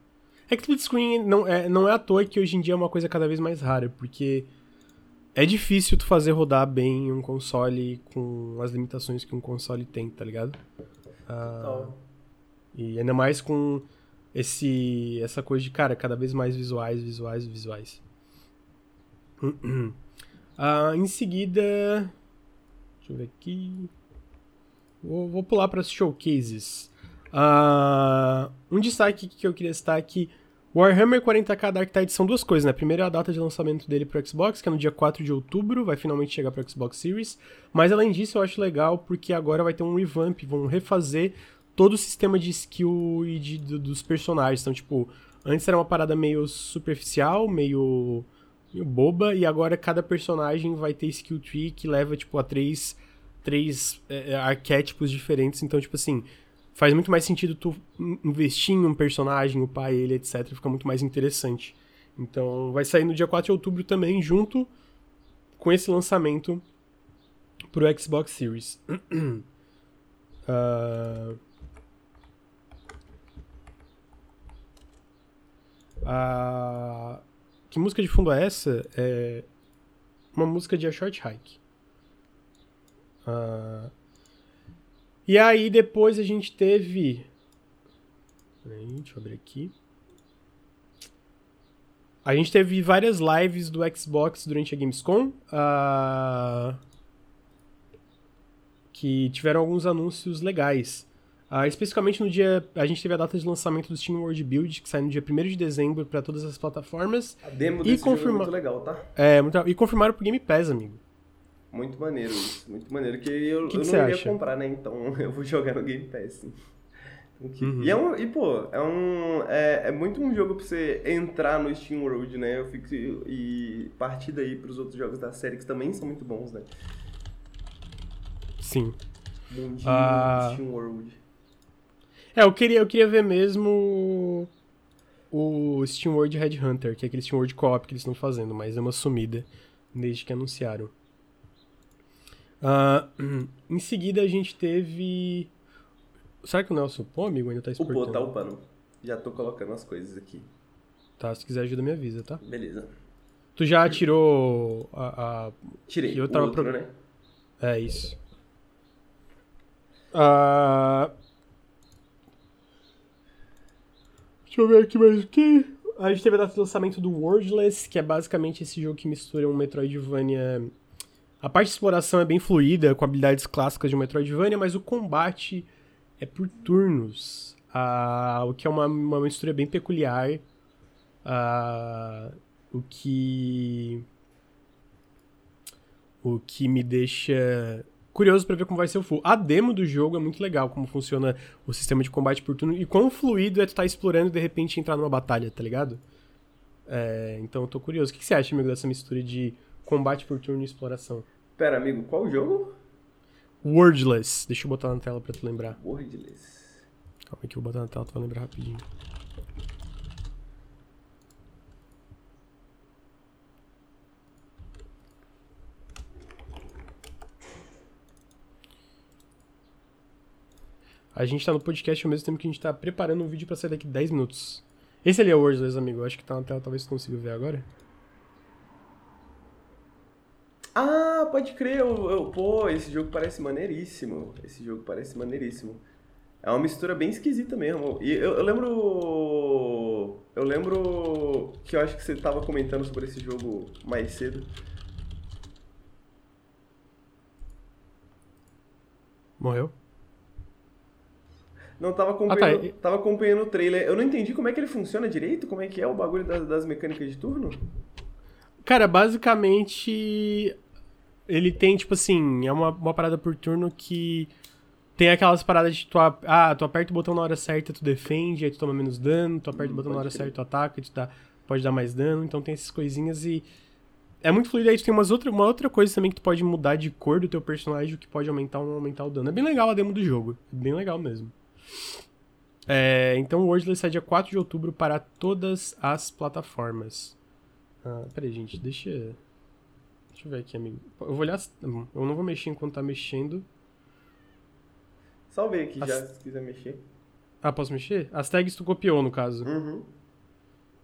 É que split screen não é, não é à toa que hoje em dia é uma coisa cada vez mais rara, porque é difícil tu fazer rodar bem um console com as limitações que um console tem, tá ligado? Uh, e ainda mais com esse essa coisa de, cara, cada vez mais visuais, visuais, visuais. Uh, em seguida. Deixa eu ver aqui. Vou, vou pular para os showcases. Uh, um destaque que eu queria citar aqui. Warhammer 40k Dark Tide são duas coisas, né? Primeiro é a data de lançamento dele pro Xbox, que é no dia 4 de outubro, vai finalmente chegar pro Xbox Series. Mas além disso, eu acho legal porque agora vai ter um revamp, vão refazer todo o sistema de skill e de, de, dos personagens. Então, tipo, antes era uma parada meio superficial, meio, meio boba, e agora cada personagem vai ter skill tree que leva, tipo, a três, três é, é arquétipos diferentes. Então, tipo assim, faz muito mais sentido tu investir em um personagem, upar ele, etc. Fica muito mais interessante. Então, vai sair no dia 4 de outubro também, junto com esse lançamento pro Xbox Series. uh... A... Que música de fundo é essa? É uma música de A Short Hike. Uh... E aí depois a gente teve. Peraí, deixa eu abrir aqui. A gente teve várias lives do Xbox durante a Gamescom. Uh... Que tiveram alguns anúncios legais. Uh, especificamente no dia. A gente teve a data de lançamento do Steam World Build, que sai no dia 1 de dezembro para todas as plataformas. A demo desse confirma... jogo é muito legal, tá? É, muito... e confirmaram pro Game Pass, amigo. Muito maneiro isso, muito maneiro. Que eu, Que eu que não iria acha? comprar, né? Então eu vou jogar no Game Pass. sim. Ok. Uhum. E, é um, e, pô, é um. É, é muito um jogo pra você entrar no Steam World, né? Eu fico. E partir daí pros outros jogos da série, que também são muito bons, né? Sim. Mundinho Ah. Steam World. É, eu queria, eu queria ver mesmo o Steam World Headhunter, que é aquele Steam World Co-op que eles estão fazendo, mas é uma sumida desde que anunciaram. Ah, em seguida a gente teve. Será que o Nelson Pô, amigo, ainda tá O exportando? pô, tá upando. Já tô colocando as coisas aqui. Tá, se quiser ajuda, me avisa, tá? Beleza. Tu já tirou a. a- Tirei. Eu o tava outro, pro- né? É isso. Ah, Deixa eu ver aqui mais o que. A gente teve a data de lançamento do Wordless, que é basicamente esse jogo que mistura um Metroidvania. A parte de exploração é bem fluida, com habilidades clássicas de Metroidvania, mas o combate é por turnos. Ah, o que é uma, uma mistura bem peculiar. Ah, o que. O que me deixa curioso pra ver como vai ser o full. A demo do jogo é muito legal, como funciona o sistema de combate por turno e quão fluido é tu estar explorando e de repente entrar numa batalha, tá ligado? É, então eu tô curioso. O que que você acha, amigo, dessa mistura de combate por turno e exploração? Pera, amigo, qual jogo? Wordless. Deixa eu botar na tela pra tu lembrar. Wordless. Calma aí que eu vou botar na tela, tu vai lembrar rapidinho. A gente tá no podcast ao mesmo tempo que a gente tá preparando um vídeo pra sair daqui 10 minutos. Esse ali é o Wordless, amigo. Eu acho que tá na tela, talvez tu consiga ver agora. Ah, pode crer. Eu, eu- pô, esse jogo parece maneiríssimo. Esse jogo parece maneiríssimo. É uma mistura bem esquisita mesmo. E eu, eu lembro. Eu lembro que eu acho que você tava comentando sobre esse jogo mais cedo. Morreu? Não, tava acompanhando, e- tava acompanhando o trailer. Eu não entendi como é que ele funciona direito, como é que é o bagulho das, das mecânicas de turno. Cara, basicamente. Ele tem, tipo assim, é uma, uma parada por turno que tem aquelas paradas de tu, ah, tu aperta o botão na hora certa, tu defende, aí tu toma menos dano, tu aperta Hum, o botão na hora certa, tu ataca, e tu dá, pode dar mais dano, então tem essas coisinhas e. É muito fluido, aí tu tem umas outra, uma outra coisa também que tu pode mudar de cor do teu personagem, o que pode aumentar ou não aumentar o dano. É bem legal a demo do jogo, é bem legal mesmo. É, então o Wordless sai dia 4 de outubro para todas as plataformas. Ah, peraí, gente, deixa. Deixa eu ver aqui, amigo. Eu vou olhar. as- Eu não vou mexer enquanto tá mexendo. Salvei aqui já, As- se quiser mexer. Ah, posso mexer? As tags tu copiou, no caso. Uhum.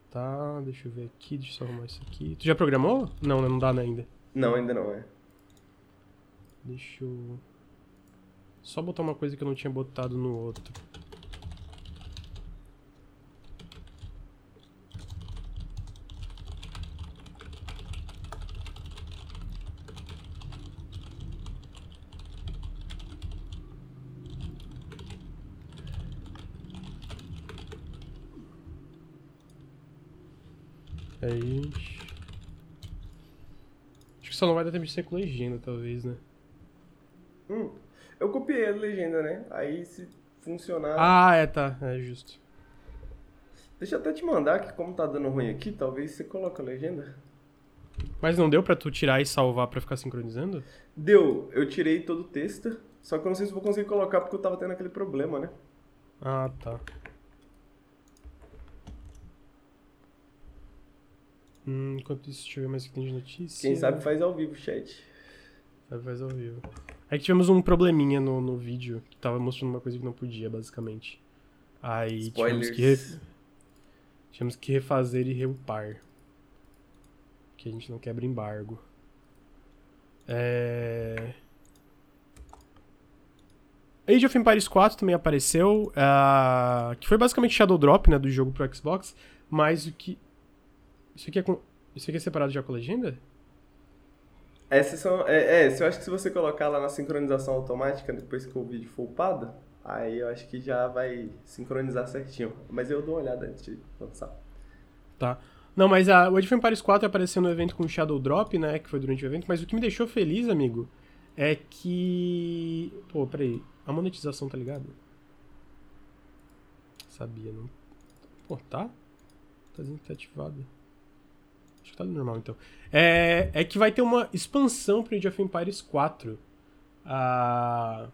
Tá, deixa eu ver aqui, deixa eu só arrumar isso aqui. Tu já programou? Não, né, não dá né, ainda. Não, ainda não é. Deixa eu. Só botar uma coisa que eu não tinha botado no outro. Aí. Acho que só não vai dar tempo de ser com legenda, talvez, né? Hum, eu copiei a legenda, né? Aí se funcionar. Ah, é, tá. É justo. Deixa eu até te mandar que como tá dando ruim aqui, talvez você coloque a legenda. Mas não deu pra tu tirar e salvar pra ficar sincronizando? Deu, eu tirei todo o texto, só que eu não sei se vou conseguir colocar porque eu tava tendo aquele problema, né? Ah, tá. Hum, enquanto isso, deixa eu ver mais o que tem de notícia. Quem sabe faz ao vivo, chat. Sabe, faz ao vivo. É que tivemos um probleminha no, no vídeo, que tava mostrando uma coisa que não podia, basicamente. Aí tivemos que, Spoilers. re... tivemos que refazer e reupar. Que a gente não quebra embargo. É... Age of Empires 4 também apareceu, ah, que foi basicamente Shadow Drop, né, do jogo pro Xbox, mas o que... Isso aqui é com... Isso aqui é separado já com a legenda? Essas são. É, é, se eu acho que se você colocar lá na sincronização automática, depois que o vídeo for upado, Aí eu acho que já vai sincronizar certinho. Mas eu dou uma olhada antes de lançar. Tá. Não, mas a, o Age of Empires 4 apareceu no evento com Shadow Drop, né? Que foi durante o evento. Mas o que me deixou feliz, amigo, é que. Pô, peraí. A monetização tá ligada? Sabia, não. Pô, tá? Tá tá ativado. Acho que tá normal então. É, é que vai ter uma expansão pro Age of Empires 4. Ah,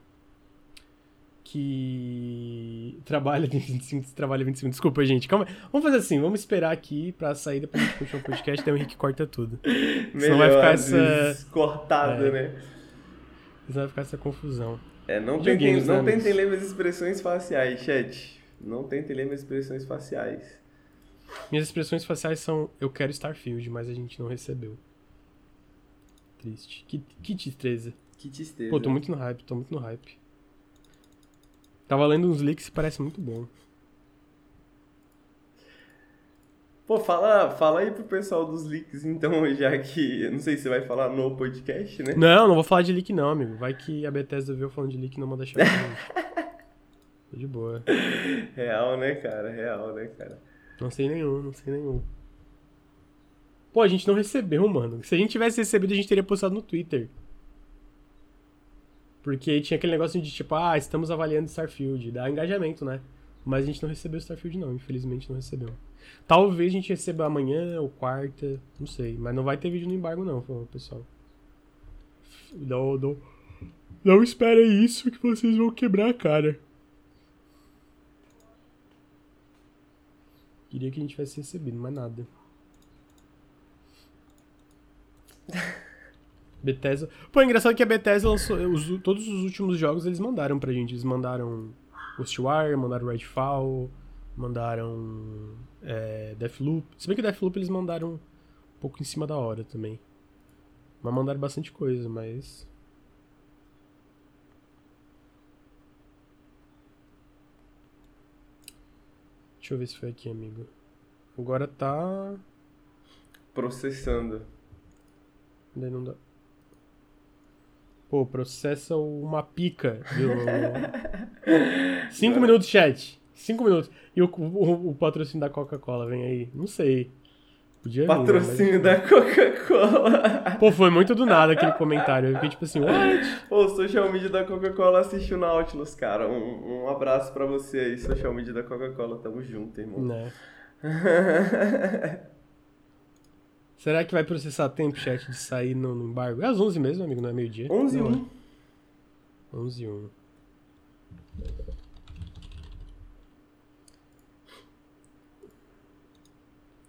que trabalha 25, trabalha 25. Desculpa, gente. Calma. Vamos fazer assim, vamos esperar aqui pra sair depois a gente continuar o podcast, daí o Henrique corta tudo. Melhor, Senão vai ficar essa. Cortado, é, né? Senão vai ficar essa confusão. É, não tentem, não né, tentem ler minhas expressões faciais, chat. Não tentem ler minhas expressões faciais. Minhas expressões faciais são eu quero Starfield, mas a gente não recebeu. Triste. Que, que tristeza. Que tristeza. Pô, tô muito no hype, tô muito no hype. Tava lendo uns leaks e parece muito bom. Pô, fala, fala aí pro pessoal dos leaks, então, já que. Não sei se você vai falar no podcast, né? Não, não vou falar de leak, não, amigo. Vai que a Bethesda viu falando de leak e não manda chave. Tô de boa. Real, né, cara? Real, né, cara? Não sei nenhum, não sei nenhum. Pô, a gente não recebeu, mano. Se a gente tivesse recebido, a gente teria postado no Twitter. Porque tinha aquele negócio de tipo, ah, estamos avaliando Starfield, dá engajamento, né? Mas a gente não recebeu Starfield, não, infelizmente não recebeu. Talvez a gente receba amanhã ou quarta, não sei. Mas não vai ter vídeo no embargo, não, pessoal. Não, não. Não esperem isso que vocês vão quebrar a cara. Queria que a gente tivesse recebido, mas nada. Bethesda. Pô, é engraçado que a Bethesda lançou. Os, todos os últimos jogos eles mandaram pra gente. Eles mandaram Ghostwire, mandaram Redfall, mandaram é, Deathloop. Se bem que Deathloop eles mandaram um pouco em cima da hora também. Mas mandaram bastante coisa, mas. Deixa eu ver se foi aqui, amigo. Agora tá. Processando. Daí não dá. Pô, processa uma pica. Viu? Cinco minutos, chat. Cinco minutos. E o, o, o patrocínio da Coca-Cola, vem aí. Não sei. Podia Patrocínio vir, né? da Coca-Cola. Pô, foi muito do nada aquele comentário. Eu fiquei tipo assim, what? Pô, o social media da Coca-Cola assistiu na Nautilus, cara. Um, um abraço pra você aí, social media da Coca-Cola. Tamo junto, irmão. Né? Será que vai processar tempo, chat, de sair no, no embargo? É às 11 mesmo, amigo, não é meio-dia? 11 e 1. 11 e 1.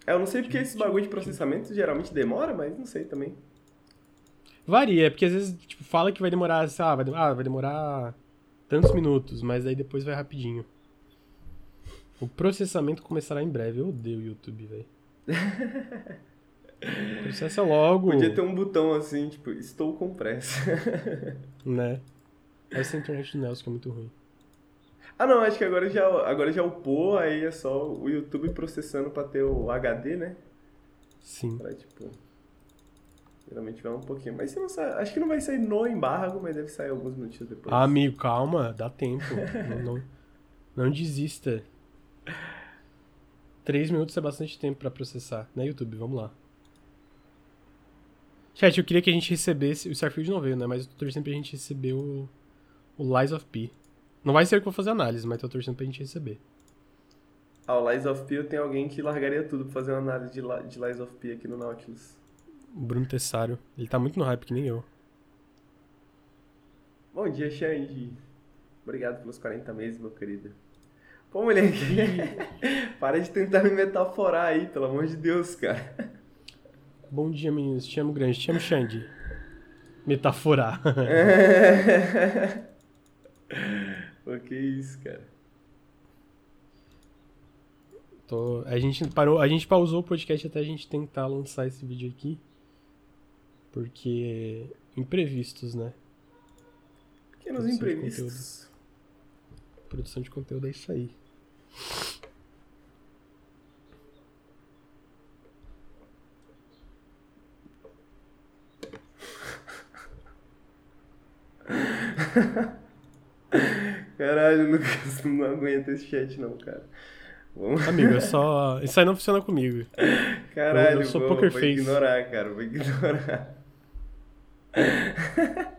Eu não sei porque esse bagulho de processamento geralmente demora, mas não sei também. Varia, porque às vezes tipo, fala que vai demorar, sei lá, vai, ah, vai demorar tantos minutos, mas aí depois vai rapidinho. O processamento começará em breve. Eu odeio o YouTube, velho. Processa logo. Podia ter um botão assim, tipo, estou com pressa. né? Essa internet do Nelson que é muito ruim. Ah não, acho que agora já, agora já upou, aí é só o YouTube processando pra ter o HD, né? Sim. Pra, tipo, geralmente vai um pouquinho. Mas não sai, acho que não vai sair no embargo, mas deve sair alguns minutos depois. Ah, amigo, calma, dá tempo. não, não, não desista. Três minutos é bastante tempo para processar, né, YouTube? Vamos lá. Chat, eu queria que a gente recebesse. O Starfield não veio, né? Mas eu tô torcendo pra gente receber o. O Lies of P. Não vai ser que eu vou fazer análise, mas tô torcendo pra gente receber. Ah, o Lies of P eu tenho alguém que largaria tudo pra fazer uma análise de, de Lies of P aqui no Nautilus. O Bruno Tessário. Ele tá muito no hype, que nem eu. Bom dia, Xande. Obrigado pelos 40 meses, meu querido. Pô, moleque, para de tentar me metaforar aí, pelo amor de Deus, cara. Bom dia, meninos. Te amo grande. Te amo, Xande. Metaforar. Pô, que isso, cara. Tô... A gente parou, a gente pausou o podcast até a gente tentar lançar esse vídeo aqui. Porque imprevistos, né? Pequenos Produção imprevistos. De Produção de conteúdo é isso aí. Caralho, Lucas, não aguento esse chat não, cara. Vamos... Amigo, é só. Isso aí não funciona comigo. Caralho, eu, eu sou vou, poker vou face. ignorar, cara, vou ignorar.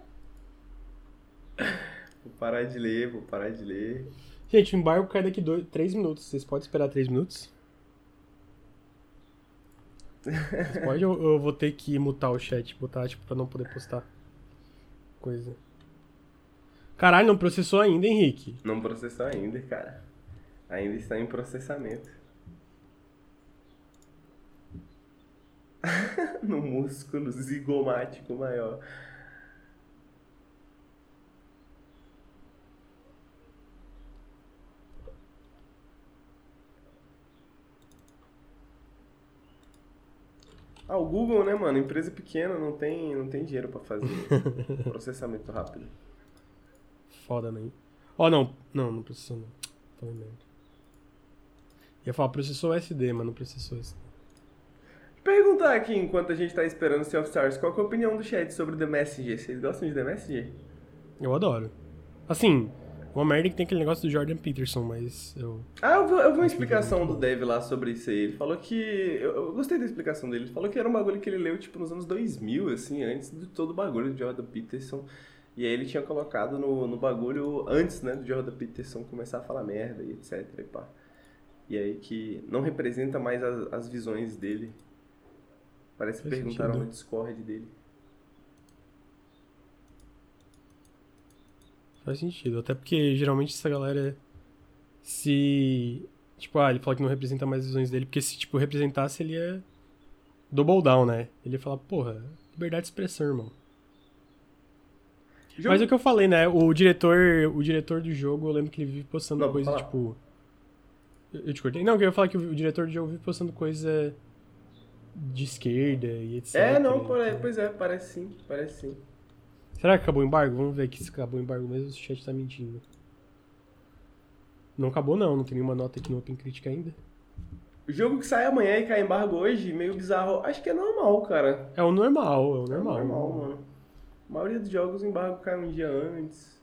vou parar de ler, vou parar de ler. Gente, o embargo cai daqui 3 minutos. Vocês podem esperar 3 minutos? Vocês podem ou eu vou ter que mutar o chat, botar, tipo, pra não poder postar coisa? Caralho, não processou ainda, Henrique. Não processou ainda, cara. Ainda está em processamento. no músculo zigomático maior. Ah, o Google, né, mano? Empresa pequena não tem, não tem dinheiro para fazer processamento rápido. Foda, né? Ó, oh, não. Não, não processou não. Falei merda. Ia falar processou SD, mas não processou SD. Perguntar aqui, enquanto a gente tá esperando o Sea of Stars, qual é a opinião do chat sobre The Messenger? Vocês gostam de The Messenger? Eu adoro. Assim, uma merda que tem aquele negócio do Jordan Peterson, mas eu. Ah, eu vi, eu vi uma explicação do Dev lá sobre isso aí. Ele falou que. Eu, eu, gostei da explicação dele. Ele falou que era um bagulho que ele leu, tipo, nos anos 2000, assim, antes de todo o bagulho do Jordan Peterson. E aí ele tinha colocado no, no bagulho antes, né, do Jordan Peterson começar a falar merda e etc. E pá. E aí que não representa mais as, as visões dele. Parece que Faz perguntaram sentido. no Discord dele. Faz sentido, até porque geralmente essa galera se. Tipo, ah, ele fala que não representa mais as visões dele, porque se, tipo, representasse, ele ia double down, né? Ele ia falar, porra, liberdade de expressão, irmão. Jogo... Mas é o que eu falei, né? O diretor, o diretor do jogo, eu lembro que ele vive postando não, coisa, tipo. Eu te cortei. Não, eu ia falar que o diretor do jogo vive postando coisa de esquerda e etc. É, não, pois é, parece sim, parece sim. Será que acabou o embargo? Vamos ver aqui se acabou o embargo mesmo, o chat tá mentindo. Não acabou não, não tem nenhuma nota aqui no Open Critic ainda. O jogo que sai amanhã e cai embargo hoje, meio bizarro. Acho que é normal, cara. É o normal, é o normal. É o normal, mano. A maioria dos jogos o embargo cai um dia antes.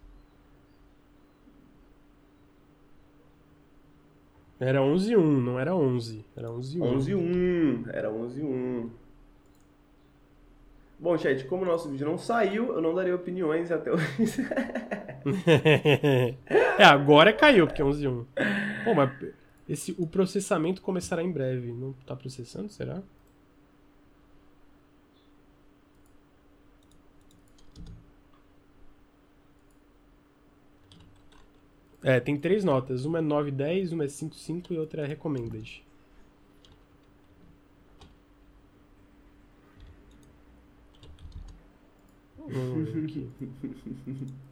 Era 11 1, não era 11. Era 11 1. 11 1. Era 11 1. Bom, chat, como o nosso vídeo não saiu, eu não darei opiniões até hoje. é, agora caiu, porque é 11 1. Pô, mas esse, o processamento começará em breve. Não tá processando, será? É, tem três notas. Uma é 9, 10, uma é 5, 5 e outra é recommended. Aqui.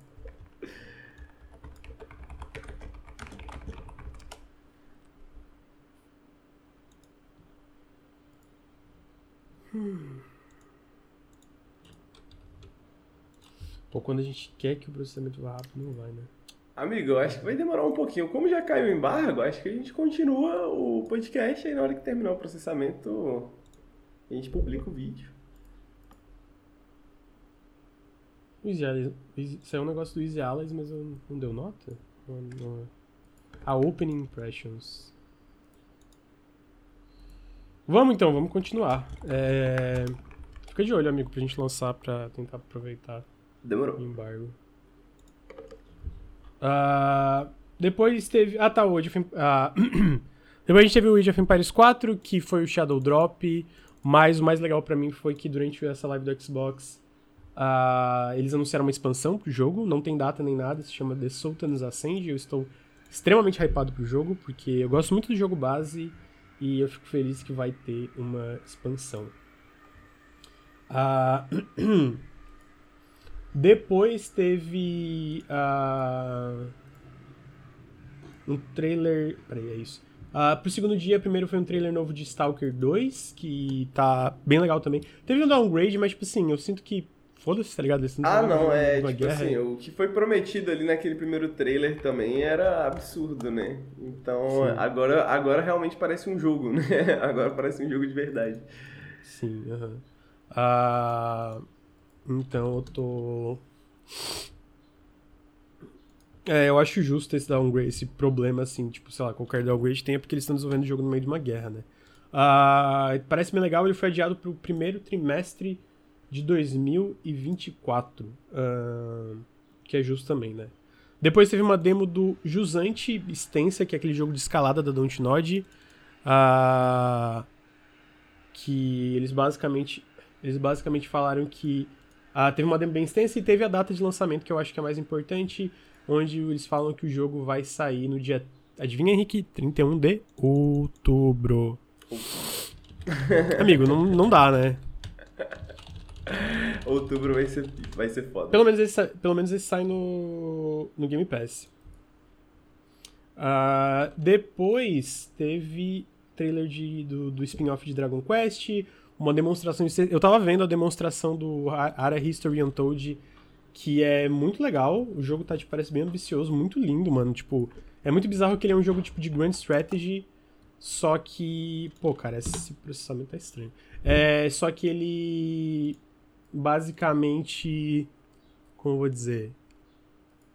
Pô, quando a gente quer que o processamento vá rápido, não vai, né? Amigo, eu acho que vai demorar um pouquinho. Como já caiu o embargo, acho que a gente continua o podcast e na hora que terminar o processamento, a gente publica o vídeo. O Easy Allies, saiu um negócio do Easy Allies, mas eu não deu nota? A Opening Impressions. Vamos então, vamos continuar. É... Fica de olho, amigo, pra gente lançar pra tentar aproveitar Demorou. o embargo. Uh, depois teve. Ah, tá, o Age of, uh, Depois a gente teve o Age of Empires 4, que foi o Shadow Drop. Mas o mais legal para mim foi que durante essa live do Xbox, uh, eles anunciaram uma expansão pro jogo. Não tem data nem nada, se chama The Sultan's Ascend. Eu estou extremamente hypado pro jogo, porque eu gosto muito do jogo base e eu fico feliz que vai ter uma expansão. Uh, Depois teve uh, um trailer. Peraí, é isso. Uh, pro segundo dia, primeiro foi um trailer novo de Stalker 2, que tá bem legal também. Teve um downgrade, mas, tipo assim, eu sinto que. Foda-se, tá ligado? Ah, não, é. Tipo guerra. assim, o que foi prometido ali naquele primeiro trailer também era absurdo, né? Então, agora, agora realmente parece um jogo, né? Agora parece um jogo de verdade. Sim, aham. Uh -huh. uh... Então eu tô. É, eu acho justo esse downgrade, esse problema, assim, tipo, sei lá, qualquer downgrade tem, é porque eles estão desenvolvendo o jogo no meio de uma guerra, né? Uh, parece bem legal, ele foi adiado pro primeiro trimestre de 2024. Uh, que é justo também, né? Depois teve uma demo do Jusante Extensa, que é aquele jogo de escalada da Dontnod. Uh, que eles basicamente. Eles basicamente falaram que uh, teve uma demo bem extensa e teve a data de lançamento, que eu acho que é mais importante, onde eles falam que o jogo vai sair no dia. Adivinha, Henrique? 31 de outubro. Amigo, não, não dá, né? Outubro vai ser, vai ser foda. Pelo menos esse, pelo menos esse sai no, no Game Pass. Uh, depois teve trailer de, do, do spin-off de Dragon Quest, uma demonstração. De, eu tava vendo a demonstração do Ara History Untold, que é muito legal. O jogo tá, tipo, parece bem ambicioso, muito lindo, mano. Tipo, é muito bizarro que ele é um jogo tipo de Grand Strategy, só que. Pô, cara, esse processamento tá estranho. É, só que ele basicamente. Como eu vou dizer?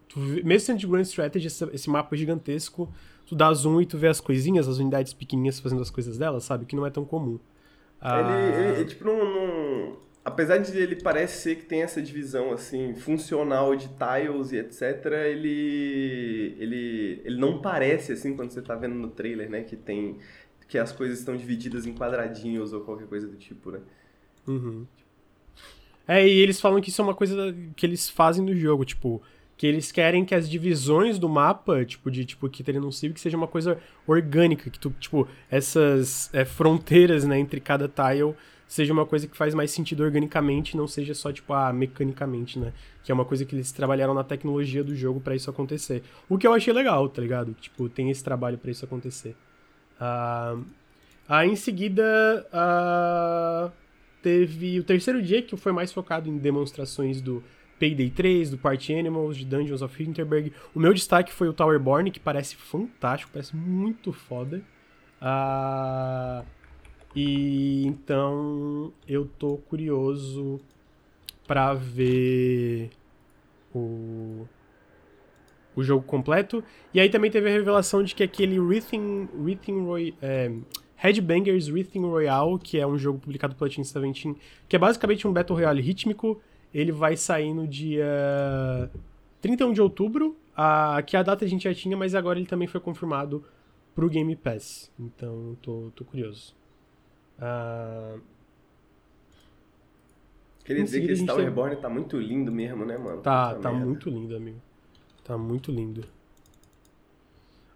Tu, mesmo sendo de Grand Strategy, esse, esse, mapa gigantesco, tu dá zoom e tu vê as coisinhas, as unidades pequenininhas fazendo as coisas delas, sabe? Que não é tão comum. Ah... Ele, ele, tipo, não, não, Apesar de ele parecer ser que tem essa divisão, assim, funcional de tiles e etc., ele, ele, ele não parece, assim, quando você tá vendo no trailer, né? Que tem... Que as coisas estão divididas em quadradinhos ou qualquer coisa do tipo, né? Uhum. É, e eles falam que isso é uma coisa que eles fazem no jogo, tipo, que eles querem que as divisões do mapa, tipo, de tipo que teria num Civic, seja uma coisa orgânica, que tu, tipo, essas é, fronteiras, né, entre cada tile seja uma coisa que faz mais sentido organicamente, não seja só, tipo, ah, mecanicamente, né? Que é uma coisa que eles trabalharam na tecnologia do jogo para isso acontecer. O que eu achei legal, tá ligado? Tipo, tem esse trabalho para isso acontecer. Uh, aí, em seguida, uh, teve o terceiro dia, que foi mais focado em demonstrações do Payday 3, do Party Animals, de Dungeons of Hinterberg. O meu destaque foi o Towerborn, que parece fantástico, parece muito foda. Uh, e então eu tô curioso para ver o o jogo completo. E aí também teve a revelação de que aquele Rhythm, Rhythm Roy, é, Headbangers Rhythm Royale, que é um jogo publicado pela Team 17, que é basicamente um Battle Royale rítmico, ele vai sair no dia 31 de outubro, a, que a data a gente já tinha, mas agora ele também foi confirmado pro Game Pass. Então, tô, tô curioso. Uh... Queria dizer que esse Star Reborn tá muito lindo mesmo, né, mano? Tá, Puta tá merda. muito lindo, amigo. Tá muito lindo.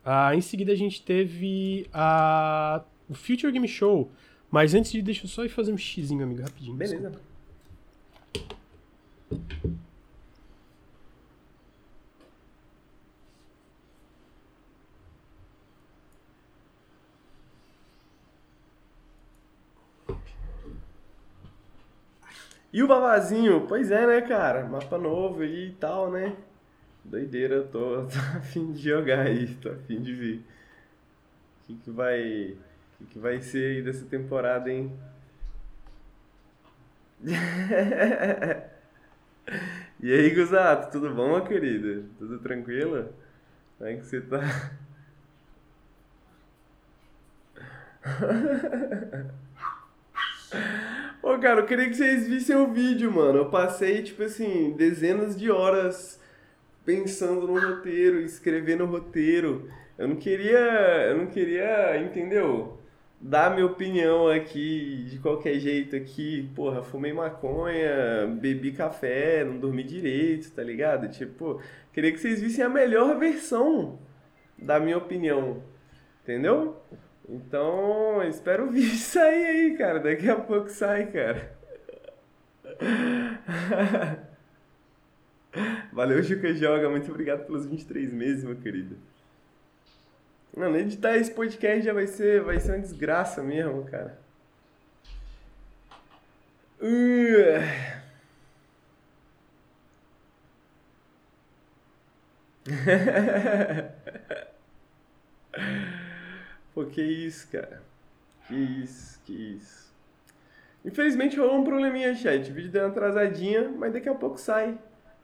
Uh, em seguida a gente teve a o Future Game Show. Mas antes de deixa eu só ir fazer um xizinho, amigo, rapidinho. Beleza. Desculpa. E o Babazinho? Pois é, né, cara? Mapa novo e tal, né? Doideira, eu tô, a fim de jogar aí, tô a fim de ver. O que, que vai o que vai ser aí dessa temporada, hein? e aí, Guzato, tudo bom, meu querido? Tudo tranquilo? Como é que você tá? Ô, cara, eu queria que vocês vissem o vídeo, mano. Eu passei, tipo assim, dezenas de horas pensando no roteiro, escrevendo o roteiro. Eu não queria, eu não queria, entendeu? Dar minha opinião aqui de qualquer jeito aqui, porra, fumei maconha, bebi café, não dormi direito, tá ligado? Tipo, queria que vocês vissem a melhor versão da minha opinião, entendeu? Então, espero o vídeo sair aí, cara, daqui a pouco sai, cara. Valeu, Juca Joga, muito obrigado pelos 23 meses, meu querido. Mano, editar esse podcast já vai ser, vai ser uma desgraça mesmo, cara. Uh. Pô, que isso, cara. Que isso, que isso. Infelizmente rolou um probleminha, chat. O vídeo deu uma atrasadinha, mas daqui a pouco sai.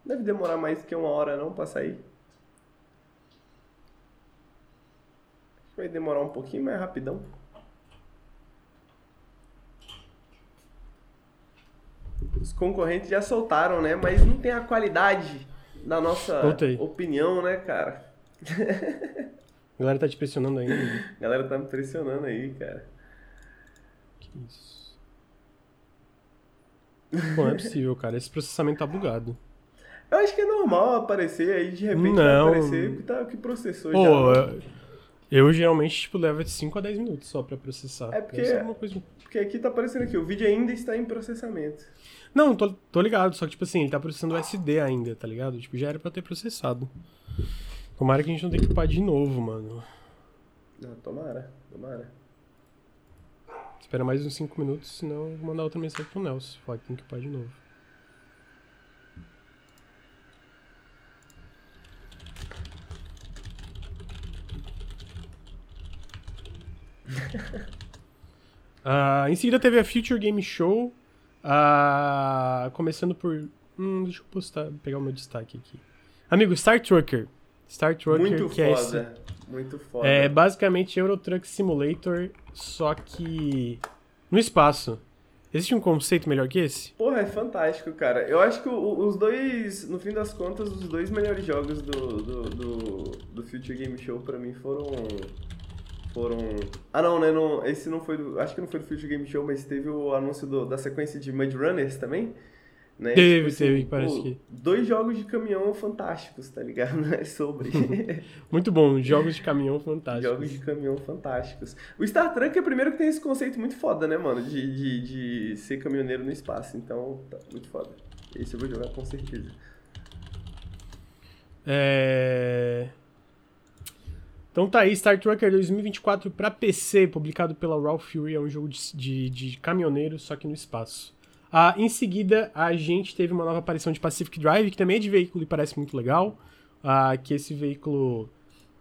Deve demorar mais que uma hora não pra sair. Vai demorar um pouquinho, mas é rapidão. Os concorrentes já soltaram, né? Mas não tem a qualidade da nossa Voltei. opinião, né, cara? A galera tá te pressionando ainda. A galera tá me pressionando aí, cara. Que isso. Não é possível, cara. Esse processamento tá bugado. Eu acho que é normal aparecer aí, de repente Não. vai aparecer o que, tá, que processou Pô, já. eu, eu geralmente, tipo, levo de 5 a 10 minutos só pra processar. É porque- alguma coisa... Porque aqui tá aparecendo aqui, o vídeo ainda está em processamento. Não, tô, tô ligado, só que, tipo assim, ele tá processando o SD ainda, tá ligado? Tipo, já era pra ter processado. Tomara que a gente não tenha que upar de novo, mano. Não, tomara, tomara. Espera mais uns 5 minutos, senão eu vou mandar outra mensagem pro Nelson. Falar que tem que upar de novo. Ah, em seguida teve a Future Game Show. ah, começando por. Hum, deixa eu postar, pegar o meu destaque aqui. Amigo, Star Trucker. Star Trucker, Muito que é esse. foda. Muito foda. É basicamente Euro Truck Simulator, só que no espaço. Existe um conceito melhor que esse? Porra, é fantástico, cara. Eu acho que os dois, no fim das contas, os dois melhores jogos do, do, do, do Future Game Show pra mim foram. Foram. Ah, não, né? Não, esse não foi do. Acho que não foi do Future Game Show, mas teve o anúncio do- da sequência de Mud Runners também. Né? Teve, teve, parece que- Dois jogos de caminhão fantásticos, tá ligado? É sobre. Muito bom, jogos de caminhão fantásticos. Jogos de caminhão fantásticos. O Star Trek é o primeiro que tem esse conceito muito foda, né, mano? De, de, de ser caminhoneiro no espaço. Então, tá muito foda. Esse eu vou jogar com certeza. É... Então tá aí, Star Trucker 2024 pra PC, publicado pela Raw Fury, é um jogo de, de, de caminhoneiro, só que no espaço. Ah, em seguida, a gente teve uma nova aparição de Pacific Drive, que também é de veículo e parece muito legal. Ah, que esse veículo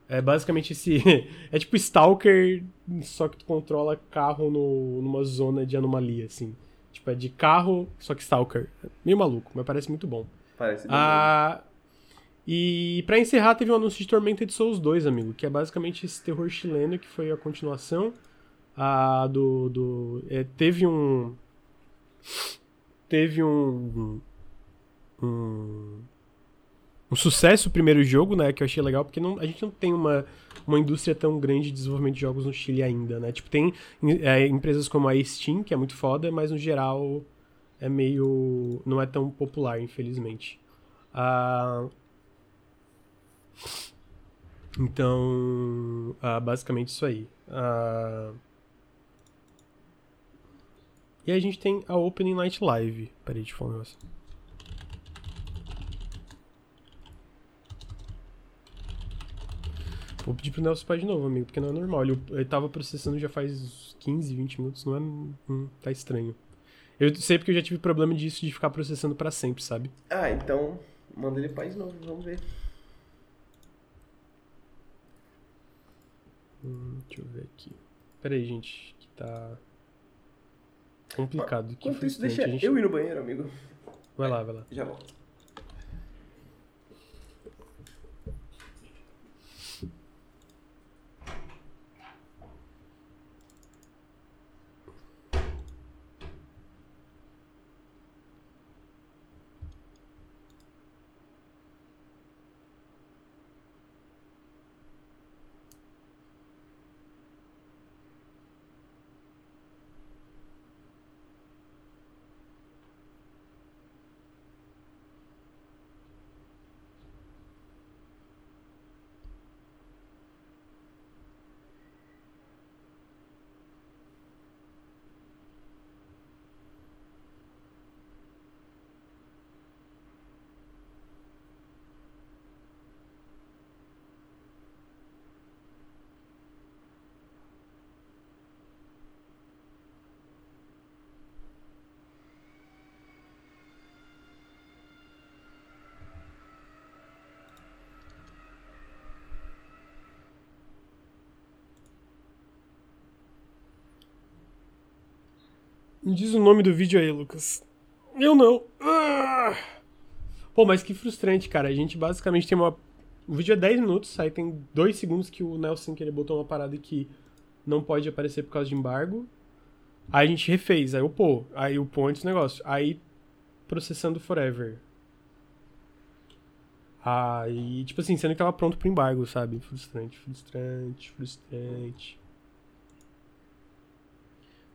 é basicamente esse. é tipo Stalker, só que tu controla carro no, numa zona de anomalia, assim. Tipo, é de carro, só que Stalker. Meio maluco, mas parece muito bom. Parece bem Ah, e pra encerrar, teve o anúncio de Tormented Souls 2, amigo, que é basicamente esse terror chileno que foi a continuação ah, do. do é, teve um. Teve um. Um. Um sucesso o primeiro jogo, né? Que eu achei legal, porque não, a gente não tem uma, uma indústria tão grande de desenvolvimento de jogos no Chile ainda, né? Tipo, tem é, empresas como a Steam, que é muito foda, mas no geral é meio. não é tão popular, infelizmente. Ah, então, ah, basicamente isso aí. Ah, e a gente tem a Opening Night Live. Peraí, deixa eu falar um negócio. Vou pedir pro Nelson para de novo, amigo, porque não é normal. Ele, ele tava processando já faz 15, 20 minutos, não é. Hum, tá estranho. Eu sei porque eu já tive problema disso de ficar processando pra sempre, sabe? Ah, então manda ele de novo, vamos ver. Hum, deixa eu ver aqui. Pera aí, gente, que tá complicado. Que Enquanto isso, deixa gente... eu ir no banheiro, amigo. Vai lá, vai lá. Já volto. Me diz o nome do vídeo aí, Lucas. Eu não. Ah! Pô, mas que frustrante, cara. A gente basicamente tem uma O vídeo é 10 minutos, aí tem 2 segundos que o Nelson que ele botou uma parada que não pode aparecer por causa de embargo. Aí a gente refez, aí pô, aí pô antes do negócio. Aí processando forever. Aí, tipo assim, sendo que tava pronto pro embargo, sabe? Frustrante, frustrante, frustrante.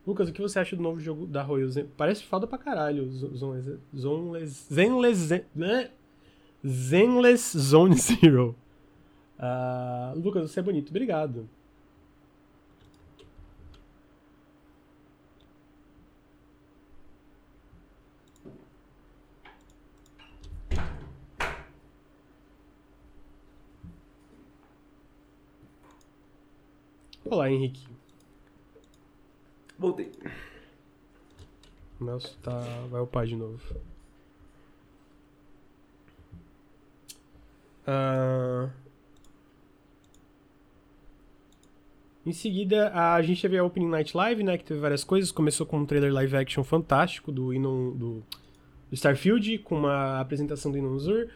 Lucas, o que você acha do novo jogo da Royal Zen? Parece foda pra caralho. Zoneless. Zenless. Né? Zenless Zone Zero. Uh, Lucas, você é bonito. Obrigado. Olá, Henrique. Voltei. O Nelson tá... vai upar de novo. Uh... Em seguida, a gente teve a Opening Night Live, né? Que teve várias coisas. Começou com um trailer live action fantástico do Inon, do, do Starfield, com uma apresentação do Inon Zur.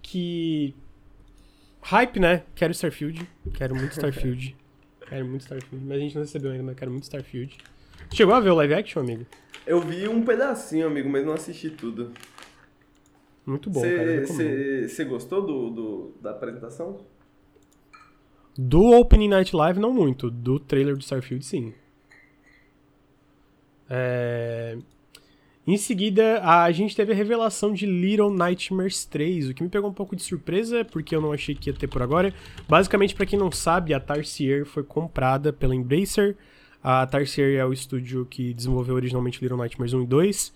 Que. Hype, né? Quero Starfield. Quero muito Starfield. Quero muito Starfield. Mas a gente não recebeu ainda, mas quero muito Starfield. Chegou a ver o live action, amigo? Eu vi um pedacinho, amigo, mas não assisti tudo. Muito bom. Você gostou do, do, da apresentação? Do Opening Night Live, não muito. Do trailer do Starfield, sim. É... Em seguida, a gente teve a revelação de Little Nightmares 3, o que me pegou um pouco de surpresa, porque eu não achei que ia ter por agora. Basicamente, para quem não sabe, a Tarsier foi comprada pela Embracer. A Tarsier é o estúdio que desenvolveu originalmente Little Nightmares 1 e 2. Uh,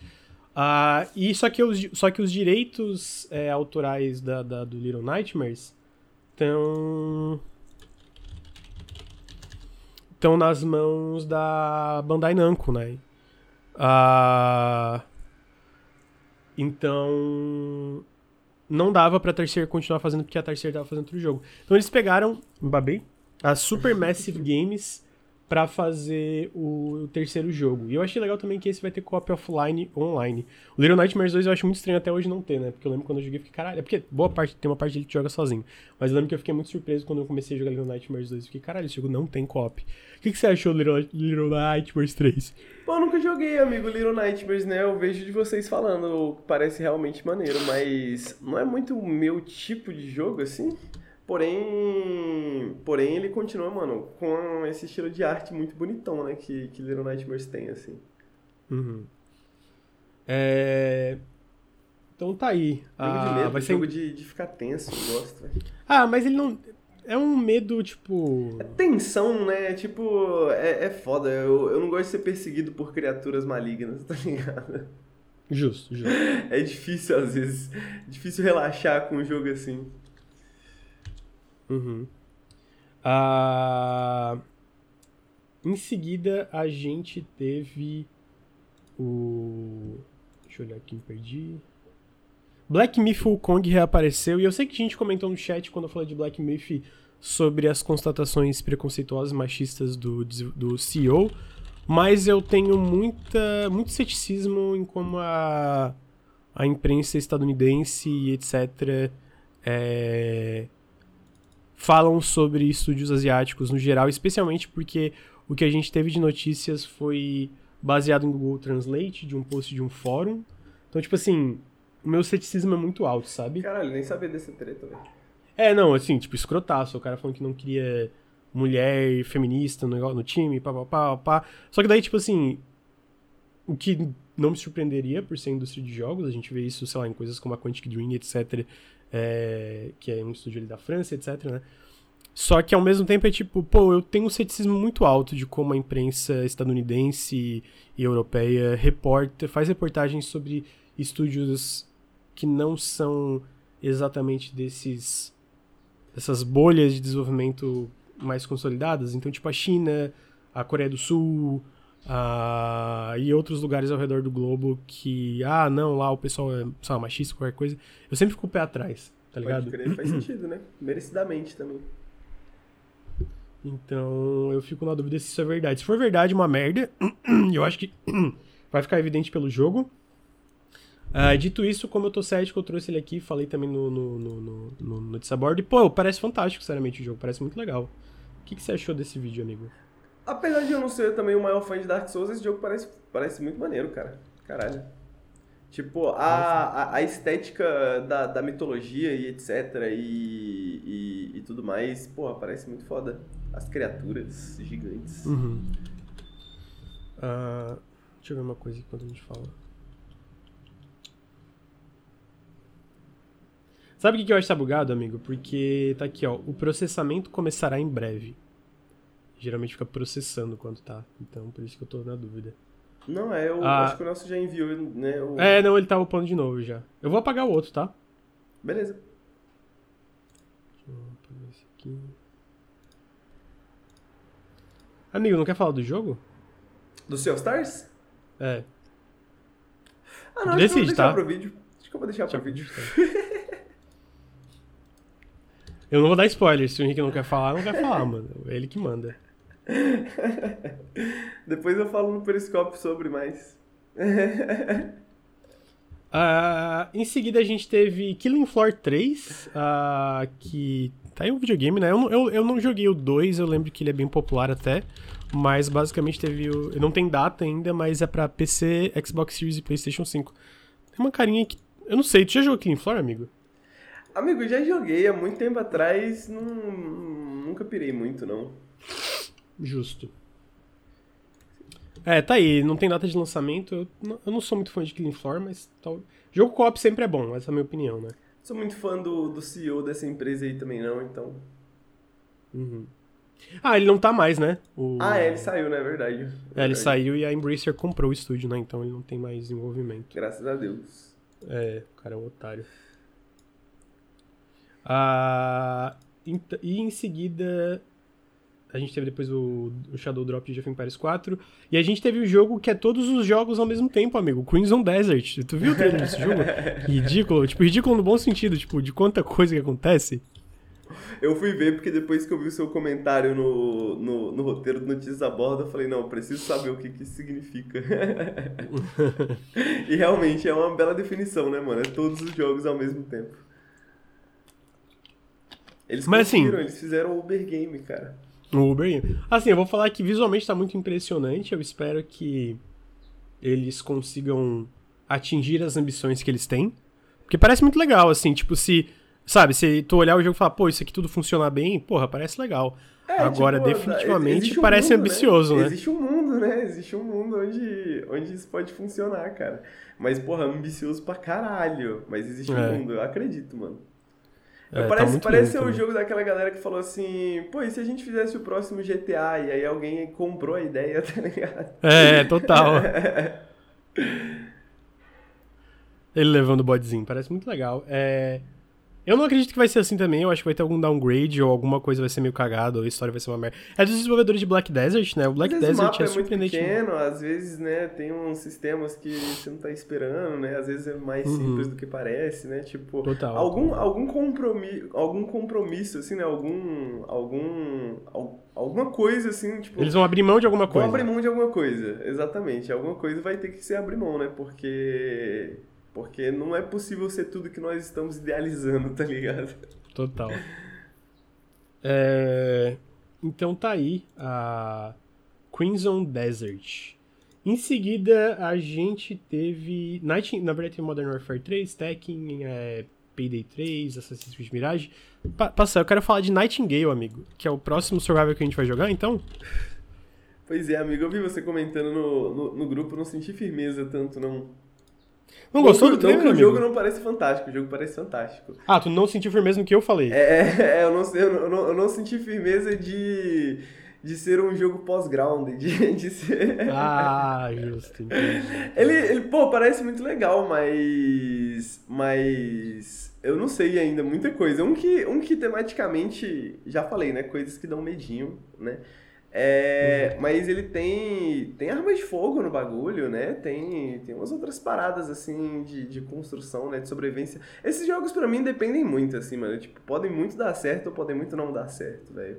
ah, e só que os, só que os direitos é, autorais da, da, do Little Nightmares estão estão nas mãos da Bandai Namco, né? Uh, então, não dava pra Terceira continuar fazendo porque a Terceira tava fazendo outro jogo. Então eles pegaram, babei, a Supermassive Games para fazer o, terceiro jogo. E eu achei legal também que esse vai ter co-op offline online. O Little Nightmares 2 eu acho muito estranho até hoje não ter, né? Porque eu lembro quando eu joguei, fiquei, caralho, é porque boa parte, tem uma parte dele que joga sozinho. Mas eu lembro que eu fiquei muito surpreso quando eu comecei a jogar Little Nightmares 2. Eu fiquei, caralho, esse jogo não tem co-op. O que, que você achou do Little, Little Nightmares 3? Pô, eu nunca joguei, amigo, Little Nightmares, né? Eu vejo de vocês falando, parece realmente maneiro, mas não é muito o meu tipo de jogo, assim? Porém, porém ele continua, mano, com esse estilo de arte muito bonitão, né? Que, que Little Nightmares tem, assim. Uhum. É... Então tá aí. Jogo ah, de medo, vai ser... jogo de, de ficar tenso, eu gosto. Véio. Ah, mas ele não... É um medo, tipo... É tensão, né? Tipo, é, é foda. Eu, eu não gosto de ser perseguido por criaturas malignas, tá ligado? Justo, justo. É difícil, às vezes. É difícil relaxar com um jogo assim. Uhum. Ah, em seguida, a gente teve o. Deixa eu olhar aqui, perdi. Black Myth Kong reapareceu, e eu sei que a gente comentou no chat quando eu falei de Black Myth sobre as constatações preconceituosas machistas do, do CEO, mas eu tenho muita, muito ceticismo em como a, a imprensa estadunidense e etc. É, falam sobre estúdios asiáticos no geral, especialmente porque o que a gente teve de notícias foi baseado em Google Translate, de um post de um fórum. Então, tipo assim, o meu ceticismo é muito alto, sabe? Caralho, nem sabia desse treta, velho. É, não, assim, tipo, escrotaço. O cara falando que não queria mulher feminista no, no time, pá, pá, pá, pá. Só que daí, tipo assim, o que não me surpreenderia por ser indústria de jogos, a gente vê isso, sei lá, em coisas como a Quantic Dream, etc., é, que é um estúdio ali da França, etc, né? Só que ao mesmo tempo é tipo, pô, eu tenho um ceticismo muito alto de como a imprensa estadunidense e europeia reporta, faz reportagens sobre estúdios que não são exatamente desses dessas bolhas de desenvolvimento mais consolidadas. Então, tipo a China, a Coreia do Sul, Uh, e outros lugares ao redor do globo que, ah, não, lá o pessoal é, sei machista, qualquer coisa. Eu sempre fico o pé atrás, tá ligado? Pode crer, faz sentido, né? Merecidamente também. Então, eu fico na dúvida se isso é verdade. Se for verdade, uma merda, eu acho que vai ficar evidente pelo jogo. Uh, dito isso, como eu tô cético, eu trouxe ele aqui, falei também no, no, no, no, no Board. E, pô, parece fantástico, sinceramente, o jogo. Parece muito legal. O que, que você achou desse vídeo, amigo? Apesar de eu não ser também o maior fã de Dark Souls, esse jogo parece, parece muito maneiro, cara. Caralho. Tipo, a, a, a, estética da, da mitologia e etc. E, e, e, tudo mais, porra, parece muito foda. As criaturas gigantes. Uhum. Uh, deixa eu ver uma coisa aqui quando a gente fala. Sabe o que eu acho que tá bugado, amigo? Porque tá aqui, ó. O processamento começará em breve. Geralmente fica processando quando tá. Então, por isso que eu tô na dúvida. Não, é, eu ah, acho que o nosso já enviou, né? O... É, não, ele tá upando de novo já. Eu vou apagar o outro, tá? Beleza. Deixa eu apagar esse aqui. Amigo, não quer falar do jogo? Do Sea Stars? É. Ah, não, Decide, acho que eu vou deixar tá? pro vídeo. Acho que eu vou deixar pro vídeo. Eu não vou dar spoiler. Se o Henrique não quer falar, não quer falar, mano. É ele que manda. Depois eu falo no Periscope sobre mais. uh, em seguida a gente teve Killing Floor 3, uh, ah, que tá em um videogame, né? Eu, eu, eu não joguei o 2, eu lembro que ele é bem popular até, mas basicamente teve o... Não tem data ainda, mas é pra PC, Xbox Series e Playstation 5. Tem uma carinha que... Eu não sei, tu já jogou Killing Floor, amigo? Amigo, já joguei há muito tempo atrás, não, nunca pirei muito, não. Justo. É, tá aí, não tem data de lançamento. Eu não, eu não sou muito fã de Killing Floor, mas tal... jogo co-op sempre é bom, essa é a minha opinião, né? Sou muito fã do, do CEO dessa empresa aí também, não, então. Uhum. Ah, ele não tá mais, né? O... Ah, é, ele saiu, né? É verdade. verdade. É, ele saiu e a Embracer comprou o estúdio, né? Então ele não tem mais envolvimento. Graças a Deus. É, o cara é um otário. Ah, e em seguida a gente teve depois o, o Shadow Drop de Jeff Empires 4. E a gente teve o jogo que é todos os jogos ao mesmo tempo, amigo. Crimson Desert. Tu viu o trailer desse jogo? Ridículo. Tipo, ridículo no bom sentido. Tipo, de quanta coisa que acontece. Eu fui ver porque depois que eu vi o seu comentário no, no, no roteiro do Notícias a Bordo, eu falei, não, preciso saber o que, que isso significa. e realmente é uma bela definição, né, mano? É todos os jogos ao mesmo tempo. Eles Mas, assim, eles fizeram o Uber Game, cara. O Uber. Assim, eu vou falar que visualmente tá muito impressionante. Eu espero que eles consigam atingir as ambições que eles têm. Porque parece muito legal, assim, tipo, se. Sabe, se tu olhar o jogo e falar, pô, isso aqui tudo funciona bem, porra, parece legal. É, Agora, tipo, definitivamente, um parece mundo, né? ambicioso, né? né? Existe um mundo, né? Existe um mundo onde, onde isso pode funcionar, cara. Mas, porra, ambicioso pra caralho. Mas existe um é. mundo, eu acredito, mano. É, parece tá parece ser o jogo daquela galera que falou assim, pô, e se a gente fizesse o próximo GTA? E aí alguém comprou a ideia, tá ligado? É, total. Ele levando o bodezinho, parece muito legal. É... Eu não acredito que vai ser assim também, eu acho que vai ter algum downgrade ou alguma coisa vai ser meio cagada, ou a história vai ser uma merda. É dos desenvolvedores de Black Desert, né? O Black Desert o é, é surpreendente. Muito pequeno, às vezes, né, tem uns sistemas que você não tá esperando, né? Às vezes é mais uhum. simples do que parece, né? Tipo, Total. algum algum compromisso, algum compromisso assim, né? Algum algum alguma coisa assim, tipo Eles vão abrir mão de alguma coisa. Vão abrir mão de alguma coisa, exatamente. Alguma coisa vai ter que ser abrir mão, né? Porque porque não é possível ser tudo que nós estamos idealizando, tá ligado? Total. É... Então tá aí a Crimson Desert. Em seguida, a gente teve. Night... Na verdade, tem Modern Warfare 3, Tekken, é... Payday 3, Assassin's Creed Mirage. Pa passa, eu quero falar de Nightingale, amigo, que é o próximo Survivor que a gente vai jogar, então. Pois é, amigo, eu vi você comentando no, no, no grupo, não senti firmeza tanto, não. Não gostou do trailer, O jogo não parece fantástico, o jogo parece fantástico. Ah, tu não sentiu firmeza no que eu falei. É, é, é eu, não, eu, não, eu não senti firmeza de, de ser um jogo pós-ground, de, de ser... Ah, justo. Ele, ele, pô, parece muito legal, mas... Mas... Eu não sei ainda muita coisa. Um que, um que tematicamente, já falei, né? Coisas que dão medinho, né? É, uhum. Mas ele tem, tem arma de fogo no bagulho, né? Tem, tem umas outras paradas, assim, de, de construção, né? De sobrevivência. Esses jogos, para mim, dependem muito, assim, mano. Tipo, podem muito dar certo ou podem muito não dar certo, velho.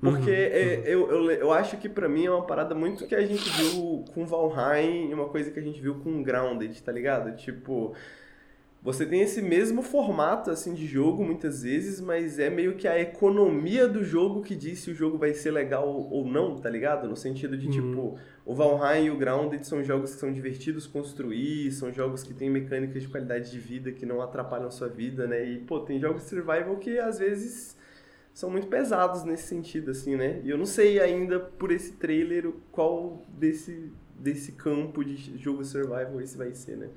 Porque é, eu, eu, eu acho que pra mim é uma parada muito que a gente viu com Valheim e uma coisa que a gente viu com Grounded, tá ligado? Tipo, você tem esse mesmo formato assim de jogo muitas vezes, mas é meio que a economia do jogo que diz se o jogo vai ser legal ou não, tá ligado? No sentido de tipo, o Valheim e o Grounded são jogos que são divertidos construir, são jogos que têm mecânicas de qualidade de vida que não atrapalham a sua vida, né? E pô, tem jogos de survival que às vezes são muito pesados nesse sentido assim, né? E eu não sei ainda por esse trailer qual desse desse campo de jogo survival esse vai ser, né?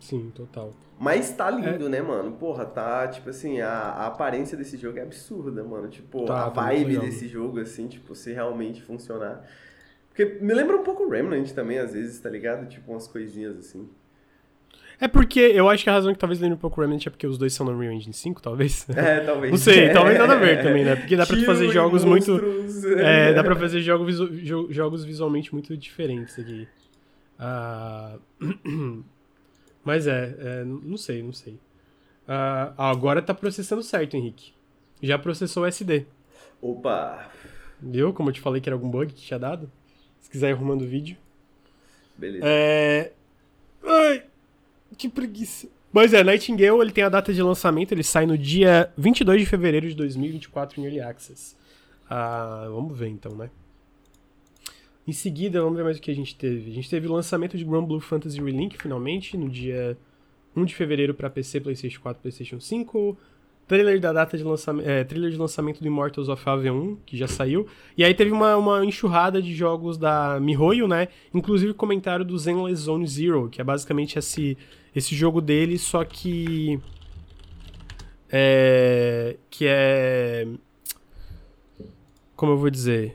Sim, total. Mas tá lindo, é. né, mano? Porra, tá, tipo assim, a, a, aparência desse jogo é absurda, mano. Tipo, tá, a tá vibe desse jogo, assim, tipo, se realmente funcionar. Porque me lembra um pouco o Remnant também, às vezes, tá ligado? Tipo, umas coisinhas assim. É porque eu acho que a razão que talvez lembre um pouco o Remnant é porque os dois são no Unreal Engine 5, talvez. É, talvez. Não sei, talvez nada a ver também, né? Porque dá pra fazer jogos muito. É, dá pra fazer jogos, visu... jogos visualmente muito diferentes aqui. Ah. Uh... Mas é, é, não sei, não sei. Uh, agora tá processando certo, Henrique. Já processou o SD. Opa! Viu? Como eu te falei que era algum bug que tinha dado. Se quiser ir arrumando o vídeo. Beleza. É... Ai, que preguiça. Mas é, Nightingale ele tem a data de lançamento, ele sai no dia 22 de fevereiro de 2024 em Early Access. Ah, vamos ver então, né? Em seguida, vamos ver mais o que a gente teve. A gente teve o lançamento de Grand Blue Fantasy Relink, finalmente, no dia 1 de fevereiro para PC, PlayStation 4 PlayStation 5. Trailer da data de lançamento. É, trailer de lançamento do Immortals of AV1, que já saiu. E aí teve uma, uma enxurrada de jogos da MiHoYo, né? Inclusive comentário do Zenless Zone Zero, que é basicamente esse, esse jogo dele, só que. É. Que é. Como eu vou dizer?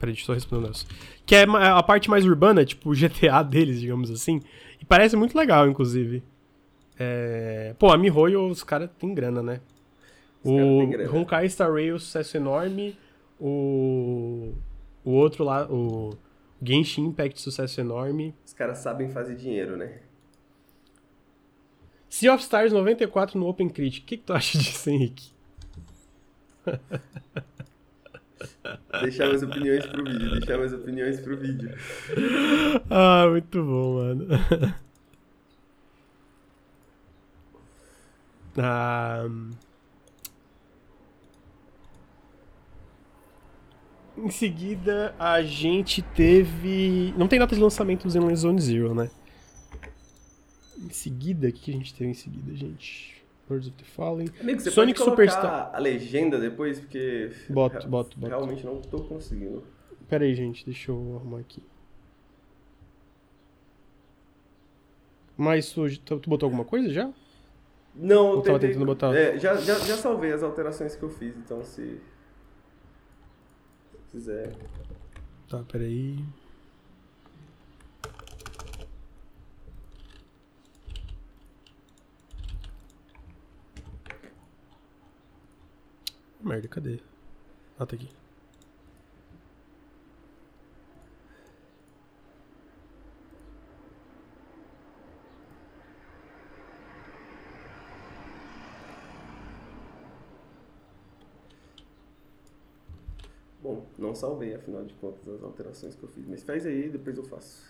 Peraí, deixa eu só responder um negócio. Que é a parte mais urbana, tipo o GTA deles, digamos assim. E parece muito legal, inclusive. É... Pô, a MiHoYo, os caras têm grana, né? Os o Honkai Star Rail, sucesso enorme. O... O outro lá, o Genshin Impact, sucesso enorme. Os caras sabem fazer dinheiro, né? Sea of Stars 94 no Open Critic. O que, que tu acha disso, Henrique? Deixar minhas opiniões pro vídeo, deixar minhas opiniões pro vídeo. Ah, muito bom, mano. Ah, em seguida, a gente teve. Não tem data de lançamento do Xenoblade Zone Zero, né? Em seguida, o que a gente teve em seguida, gente? Birds of the Fallen. Amigo, você Sonic pode Superstar. a legenda depois, porque. Boto, boto, boto. Realmente não tô conseguindo. Pera aí, gente, deixa eu arrumar aqui. Mas tu, tu botou alguma coisa já? Não, eu tava tentando botar. É, já, já, já salvei as alterações que eu fiz, então se. Se quiser. Tá, peraí. aí. Merda, cadê? Ah, tá aqui. Bom, não salvei, afinal de contas, as alterações que eu fiz. Mas faz aí, depois eu faço.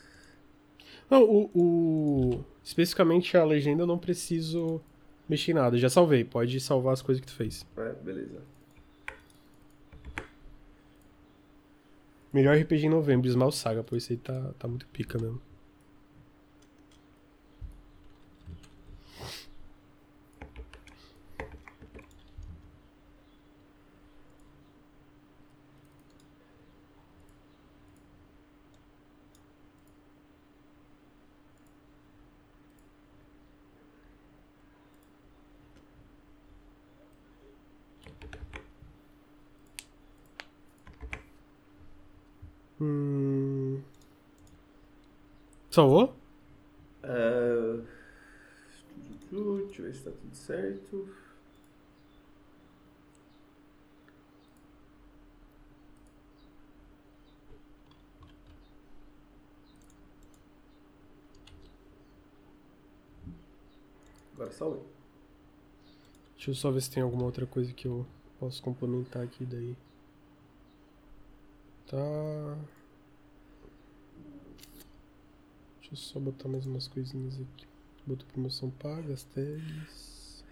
Não, o, o... Especificamente a legenda eu não preciso mexer em nada. Já salvei. Pode salvar as coisas que tu fez. É, beleza. Melhor RPG em novembro, Small Saga, pô, esse aí tá, tá muito pica mesmo. Salvou? Uh... Deixa eu ver se tá tudo certo. Agora salvei. Deixa eu só ver se tem alguma outra coisa que eu Posso complementar aqui daí. Tá. Deixa eu só botar mais umas coisinhas aqui. Botou promoção paga, as tags.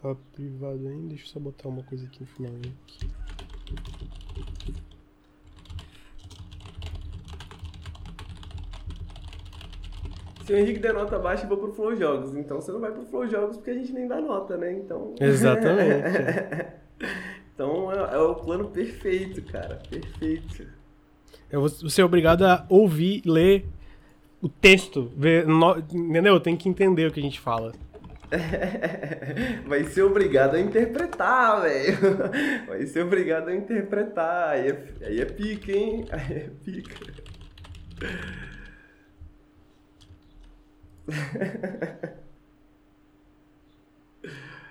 Tá privado ainda, deixa eu só botar uma coisa aqui no final. Aqui. Se o Henrique der nota baixa, eu vou pro Flow Jogos. Então você não vai pro Flow Jogos porque a gente nem dá nota, né? Então. Exatamente. é, o plano perfeito, cara. Perfeito. Eu vou ser obrigado a ouvir, ler o texto. Ver, no, entendeu? Tem que entender o que a gente fala. Vai ser obrigado a interpretar, velho. Vai ser obrigado a interpretar. Aí é, aí é pica, hein? Aí é pica.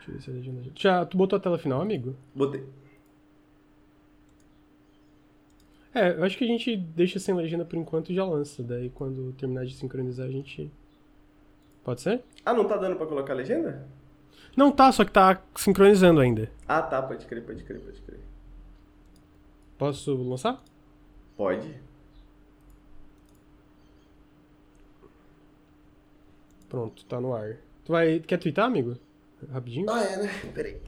Deixa eu ver se a legenda já. Tu botou a tela final, amigo? Botei. É, eu acho que a gente deixa sem legenda por enquanto e já lança. Daí quando terminar de sincronizar a gente. Pode ser? Ah, não tá dando pra colocar legenda? Não tá, só que tá sincronizando ainda. Ah, tá, pode crer, pode crer, pode crer. Posso lançar? Pode. Pronto, tá no ar. Tu vai. Quer twittar, amigo? Rapidinho? Ah, é, né? Peraí.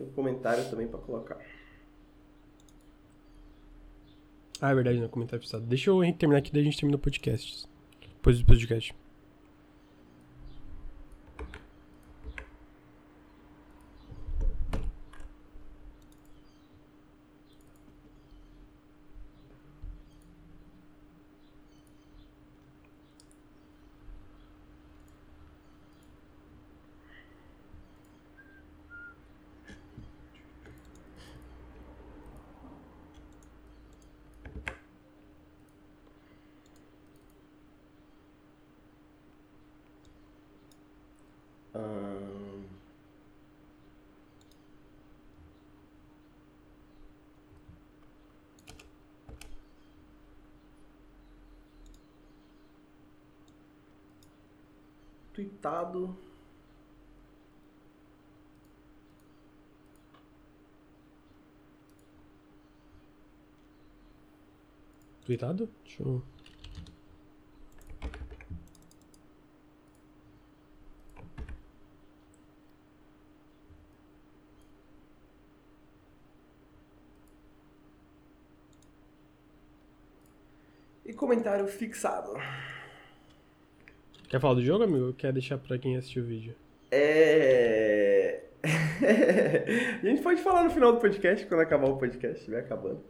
Tem um comentário também pra colocar. Ah, é verdade, no né? comentário fixado. Deixa eu terminar aqui, daí a gente termina o podcast. Depois do podcast. Tweetado. Tweetado? Deixa eu. E comentário fixado. Quer falar do jogo, amigo? Ou quer deixar pra quem assistiu o vídeo? É. a gente pode falar no final do podcast, quando acabar o podcast, estiver acabando.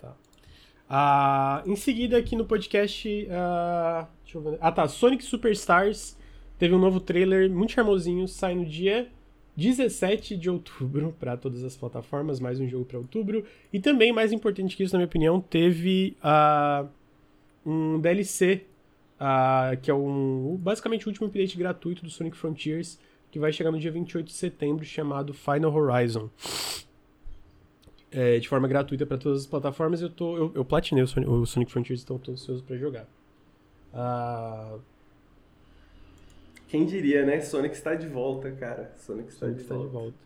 Tá. Ah, em seguida, aqui no podcast. Ah, deixa eu ver. Ah, tá. Sonic Superstars teve um novo trailer muito charmosinho, sai no dia 17 de outubro para todas as plataformas, mais um jogo para outubro. E também, mais importante que isso, na minha opinião, teve uh, um DLC uh, que é um, basicamente o último update gratuito do Sonic Frontiers, que vai chegar no dia 28 de setembro, chamado Final Horizon. É, de forma gratuita para todas as plataformas. Eu, tô, eu, eu platinei o Sonic, o Sonic Frontiers, então estou ansioso para jogar. Uh... Quem diria, né? Sonic está de volta, cara. Sonic está, Sonic de, está volta. de volta.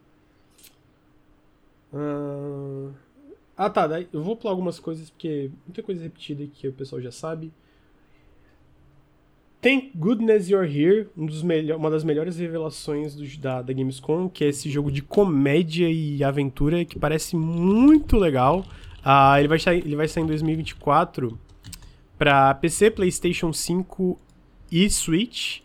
Uh... Ah, tá. Eu vou pular algumas coisas, porque muita coisa repetida que o pessoal já sabe. Thank Goodness You're Here, um uma das melhores revelações do, da, da Gamescom, que é esse jogo de comédia e aventura que parece muito legal. Uh, ele, vai sair, ele vai sair em 2024 para PC, PlayStation 5 e Switch.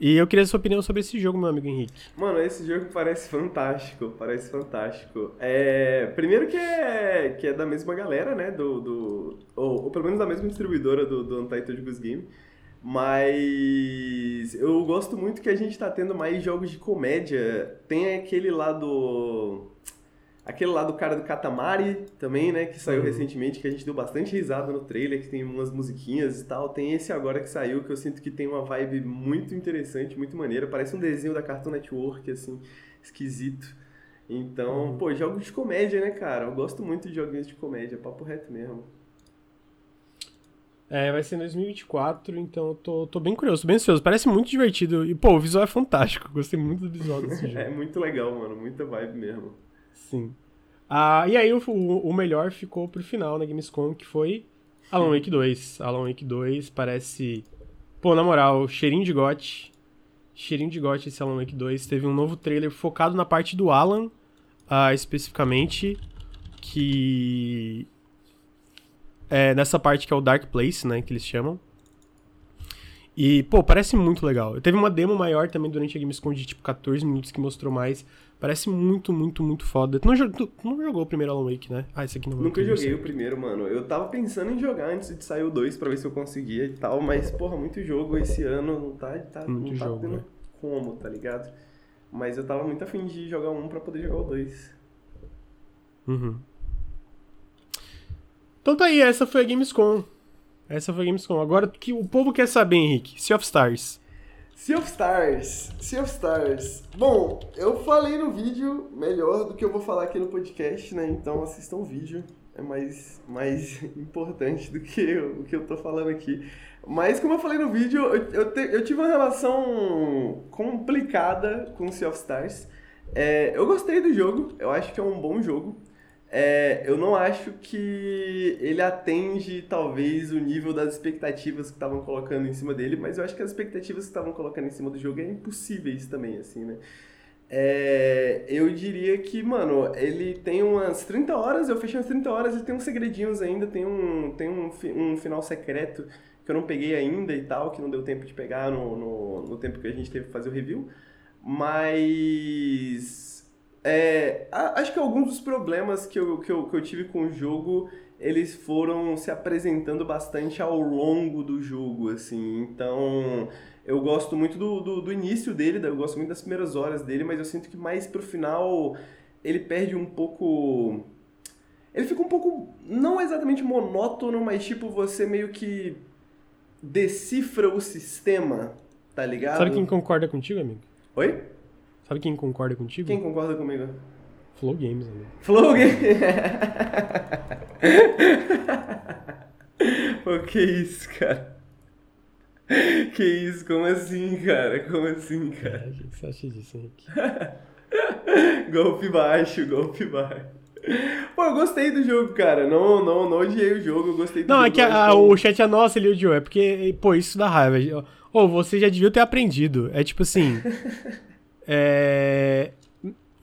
E eu queria a sua opinião sobre esse jogo, meu amigo Henrique. Mano, esse jogo parece fantástico, parece fantástico. É, primeiro que é, que é da mesma galera, né, do, do ou, ou pelo menos da mesma distribuidora do, do Untitled Goose Game. Mas eu gosto muito que a gente tá tendo mais jogos de comédia. Tem aquele lá do. Aquele lá do cara do Katamari também, né? Que saiu uhum. recentemente, que a gente deu bastante risada no trailer, que tem umas musiquinhas e tal. Tem esse agora que saiu, que eu sinto que tem uma vibe muito interessante, muito maneira. Parece um desenho da Cartoon Network, assim, esquisito. Então, uhum. pô, jogos de comédia, né, cara? Eu gosto muito de joguinhos de comédia, papo reto mesmo. É, vai ser em 2024, então eu tô, tô bem curioso, tô bem ansioso. Parece muito divertido. E, pô, o visual é fantástico. Gostei muito do visual desse jogo. é muito legal, mano. Muita vibe mesmo. Sim. Ah, e aí o, o melhor ficou pro final na Gamescom, que foi Alan Wake 2. Alan Wake 2 parece... Pô, na moral, cheirinho de gote. Cheirinho de gote esse Alan Wake 2. Teve um novo trailer focado na parte do Alan, uh, especificamente, que é, nessa parte que é o Dark Place, né, que eles chamam. E, pô, parece muito legal. Teve uma demo maior também durante a Gamescom de, tipo, 14 minutos que mostrou mais. Parece muito, muito, muito foda. Tu não, tu, tu não jogou o primeiro Alan Wake, né? Ah, esse aqui não Nunca joguei o primeiro, mano. Eu tava pensando em jogar antes de sair o 2 pra ver se eu conseguia e tal, mas, porra, muito jogo esse ano não tá, tá, muito não tá jogo, tendo né? como, tá ligado? Mas eu tava muito afim de jogar um pra poder jogar o 2. Uhum. Então tá aí, essa foi a Gamescom. Essa foi a Gamescom. Agora que o povo quer saber, Henrique, Sea of Stars. Sea of Stars, Sea of Stars. Bom, eu falei no vídeo melhor do que eu vou falar aqui no podcast, né? Então assistam o vídeo. É mais, mais importante do que o que eu tô falando aqui. Mas como eu falei no vídeo, eu, eu, te, eu tive uma relação complicada com Sea of Stars. É, eu gostei do jogo, eu acho que é um bom jogo. É, eu não acho que ele atende, talvez, o nível das expectativas que estavam colocando em cima dele, mas eu acho que as expectativas que estavam colocando em cima do jogo é impossíveis também, assim, né? É, eu diria que, mano, ele tem umas 30 horas, eu fechei umas 30 horas e tem uns segredinhos ainda, tem um, tem um, um final secreto que eu não peguei ainda e tal, que não deu tempo de pegar no, no, no tempo que a gente teve que fazer o review, mas é, acho que alguns dos problemas que eu, que, eu, que eu tive com o jogo, eles foram se apresentando bastante ao longo do jogo, assim. Então, eu gosto muito do, do, do início dele, eu gosto muito das primeiras horas dele, mas eu sinto que mais pro final ele perde um pouco... Ele fica um pouco, não exatamente monótono, mas tipo, você meio que decifra o sistema, tá ligado? Sabe quem concorda contigo, amigo? Oi? Sabe quem concorda contigo? Quem concorda comigo? Flow Games, amigo. Flow Games? Pô, que isso, cara? Que isso? Como assim, cara? Como assim, cara? É, o que você acha disso, Henrique? golpe baixo, golpe baixo. Pô, eu gostei do jogo, cara. Não, não, não odiei o jogo, eu gostei do não, jogo. Não, é que a, o chat é nosso, ele odiou. É porque, pô, isso dá raiva. Ô, oh, você já devia ter aprendido. É tipo assim. É...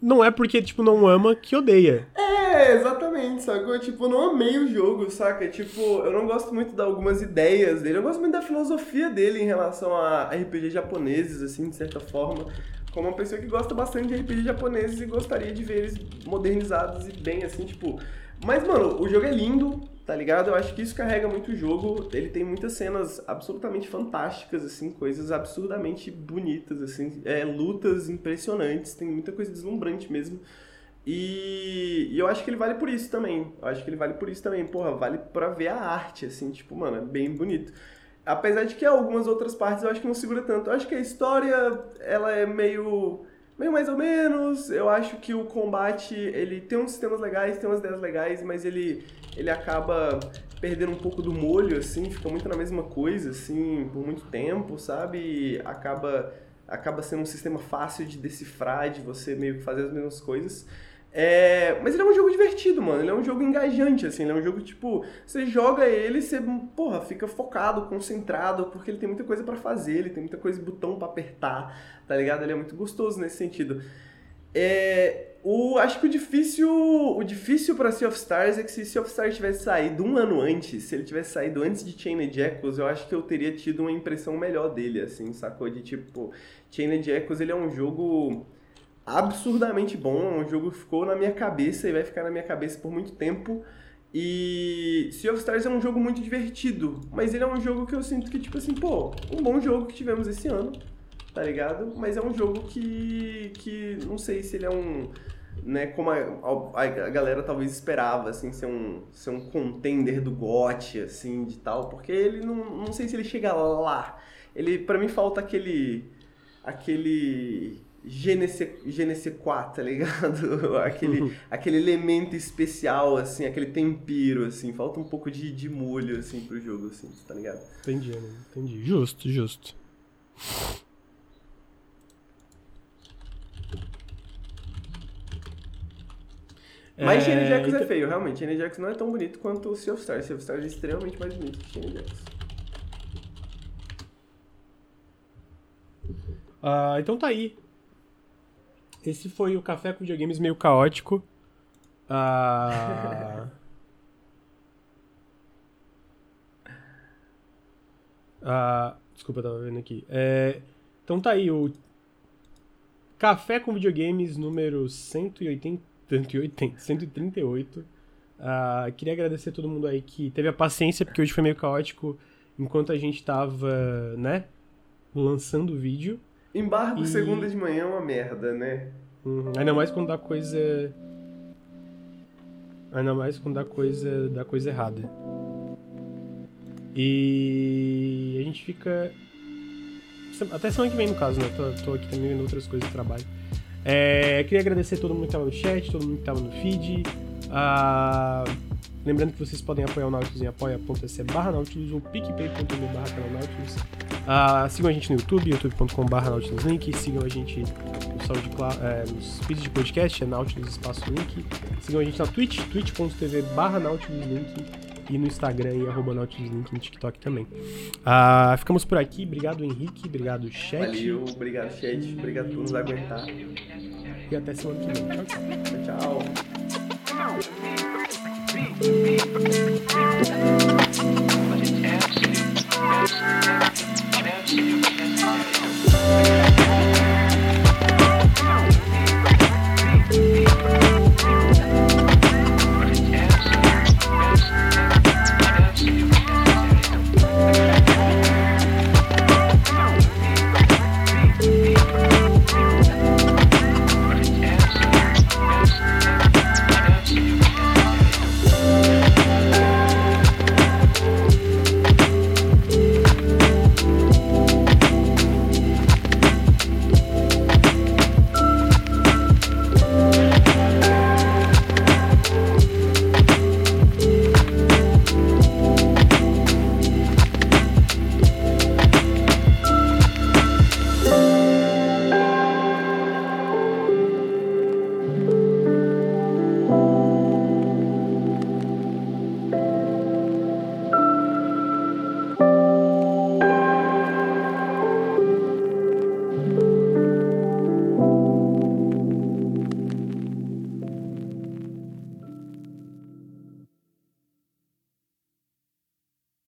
Não é porque, tipo, não ama que odeia. É, exatamente, sacou? Tipo, eu não amei o jogo, saca? Tipo, eu não gosto muito de algumas ideias dele. Eu gosto muito da filosofia dele em relação a RPG japoneses, assim, de certa forma. Como uma pessoa que gosta bastante de RPG japoneses e gostaria de ver eles modernizados e bem, assim, tipo... Mas, mano, o jogo é lindo, tá ligado? Eu acho que isso carrega muito o jogo. Ele tem muitas cenas absolutamente fantásticas, assim, coisas absurdamente bonitas, assim, é, lutas impressionantes, tem muita coisa deslumbrante mesmo. E, e, eu acho que ele vale por isso também. Eu acho que ele vale por isso também. Porra, vale pra ver a arte, assim, tipo, mano, é bem bonito. Apesar de que algumas outras partes eu acho que não segura tanto. Eu acho que a história, ela é meio meio mais ou menos. Eu acho que o combate, ele tem uns sistemas legais, tem umas ideias legais, mas ele, ele acaba perdendo um pouco do molho, assim, fica muito na mesma coisa, assim, por muito tempo, sabe? E acaba, acaba sendo um sistema fácil de decifrar, de você meio que fazer as mesmas coisas. É, mas ele é um jogo divertido, mano. Ele é um jogo engajante, assim. Ele é um jogo, tipo, você joga ele você, porra, fica focado, concentrado, porque ele tem muita coisa para fazer, ele tem muita coisa, botão para apertar, tá ligado? Ele é muito gostoso nesse sentido. É, o, acho que o difícil o difícil para Sea of Stars é que se Sea of Stars tivesse saído um ano antes, se ele tivesse saído antes de Chained Echoes, eu acho que eu teria tido uma impressão melhor dele, assim, sacou? De tipo, Chained Echoes ele é um jogo absurdamente bom. É um jogo que ficou na minha cabeça e vai ficar na minha cabeça por muito tempo. E Sea of Stars é um jogo muito divertido, mas ele é um jogo que eu sinto que, tipo assim, pô, um bom jogo que tivemos esse ano, tá ligado? Mas é um jogo que, que não sei se ele é um, né, como a, a, a galera talvez esperava, assim, ser um, ser um contender do GOT, assim, de tal, porque ele não, não sei se ele chega lá. Ele, para mim, falta aquele, aquele GNC4, tá ligado? aquele, aquele elemento especial, assim, aquele tempero, assim. Falta um pouco de, de molho, assim, pro jogo, assim, tá ligado? Entendi, entendi. Justo, justo. Mas é, Jax então... é feio, realmente. Shane Jax não é tão bonito quanto o Sea of Stars. Sea of Stars é extremamente mais bonito que Shane Jax. Uh, então tá aí. Esse foi o Café com Videogames meio caótico. Uh... uh... Desculpa, eu tava vendo aqui. É... Então tá aí o Café com Videogames número 180 180, 138. Uh, queria agradecer a todo mundo aí que teve a paciência, porque hoje foi meio caótico enquanto a gente tava, né, lançando o vídeo. Embargo e... segunda de manhã é uma merda, né? Uhum. Ainda mais quando dá coisa. Ainda mais quando dá coisa, dá coisa errada. E a gente fica. Até semana que vem, no caso, né? Tô, tô aqui também vendo outras coisas do trabalho. É, queria agradecer todo mundo que estava no chat, todo mundo que estava no feed. Ah, lembrando que vocês podem apoiar o Nautilus em apoia.se barra Nautilus ou picpay.me barra canal Nautilus. Ah, sigam a gente no YouTube, youtube.com barra Nautilus Link. Sigam a gente no SoundCloud, é, nos de podcast, é Nautilus Espaço Link. Sigam a gente na Twitch, twitch.tv barra Nautilus Link e no Instagram e arroba Nautiluslink no TikTok também. Ah, ficamos por aqui. Obrigado, Henrique. Obrigado, chat. Valeu, obrigado, chat. Obrigado por nos aguentar. E até semana que vem. Tchau, tchau. tchau.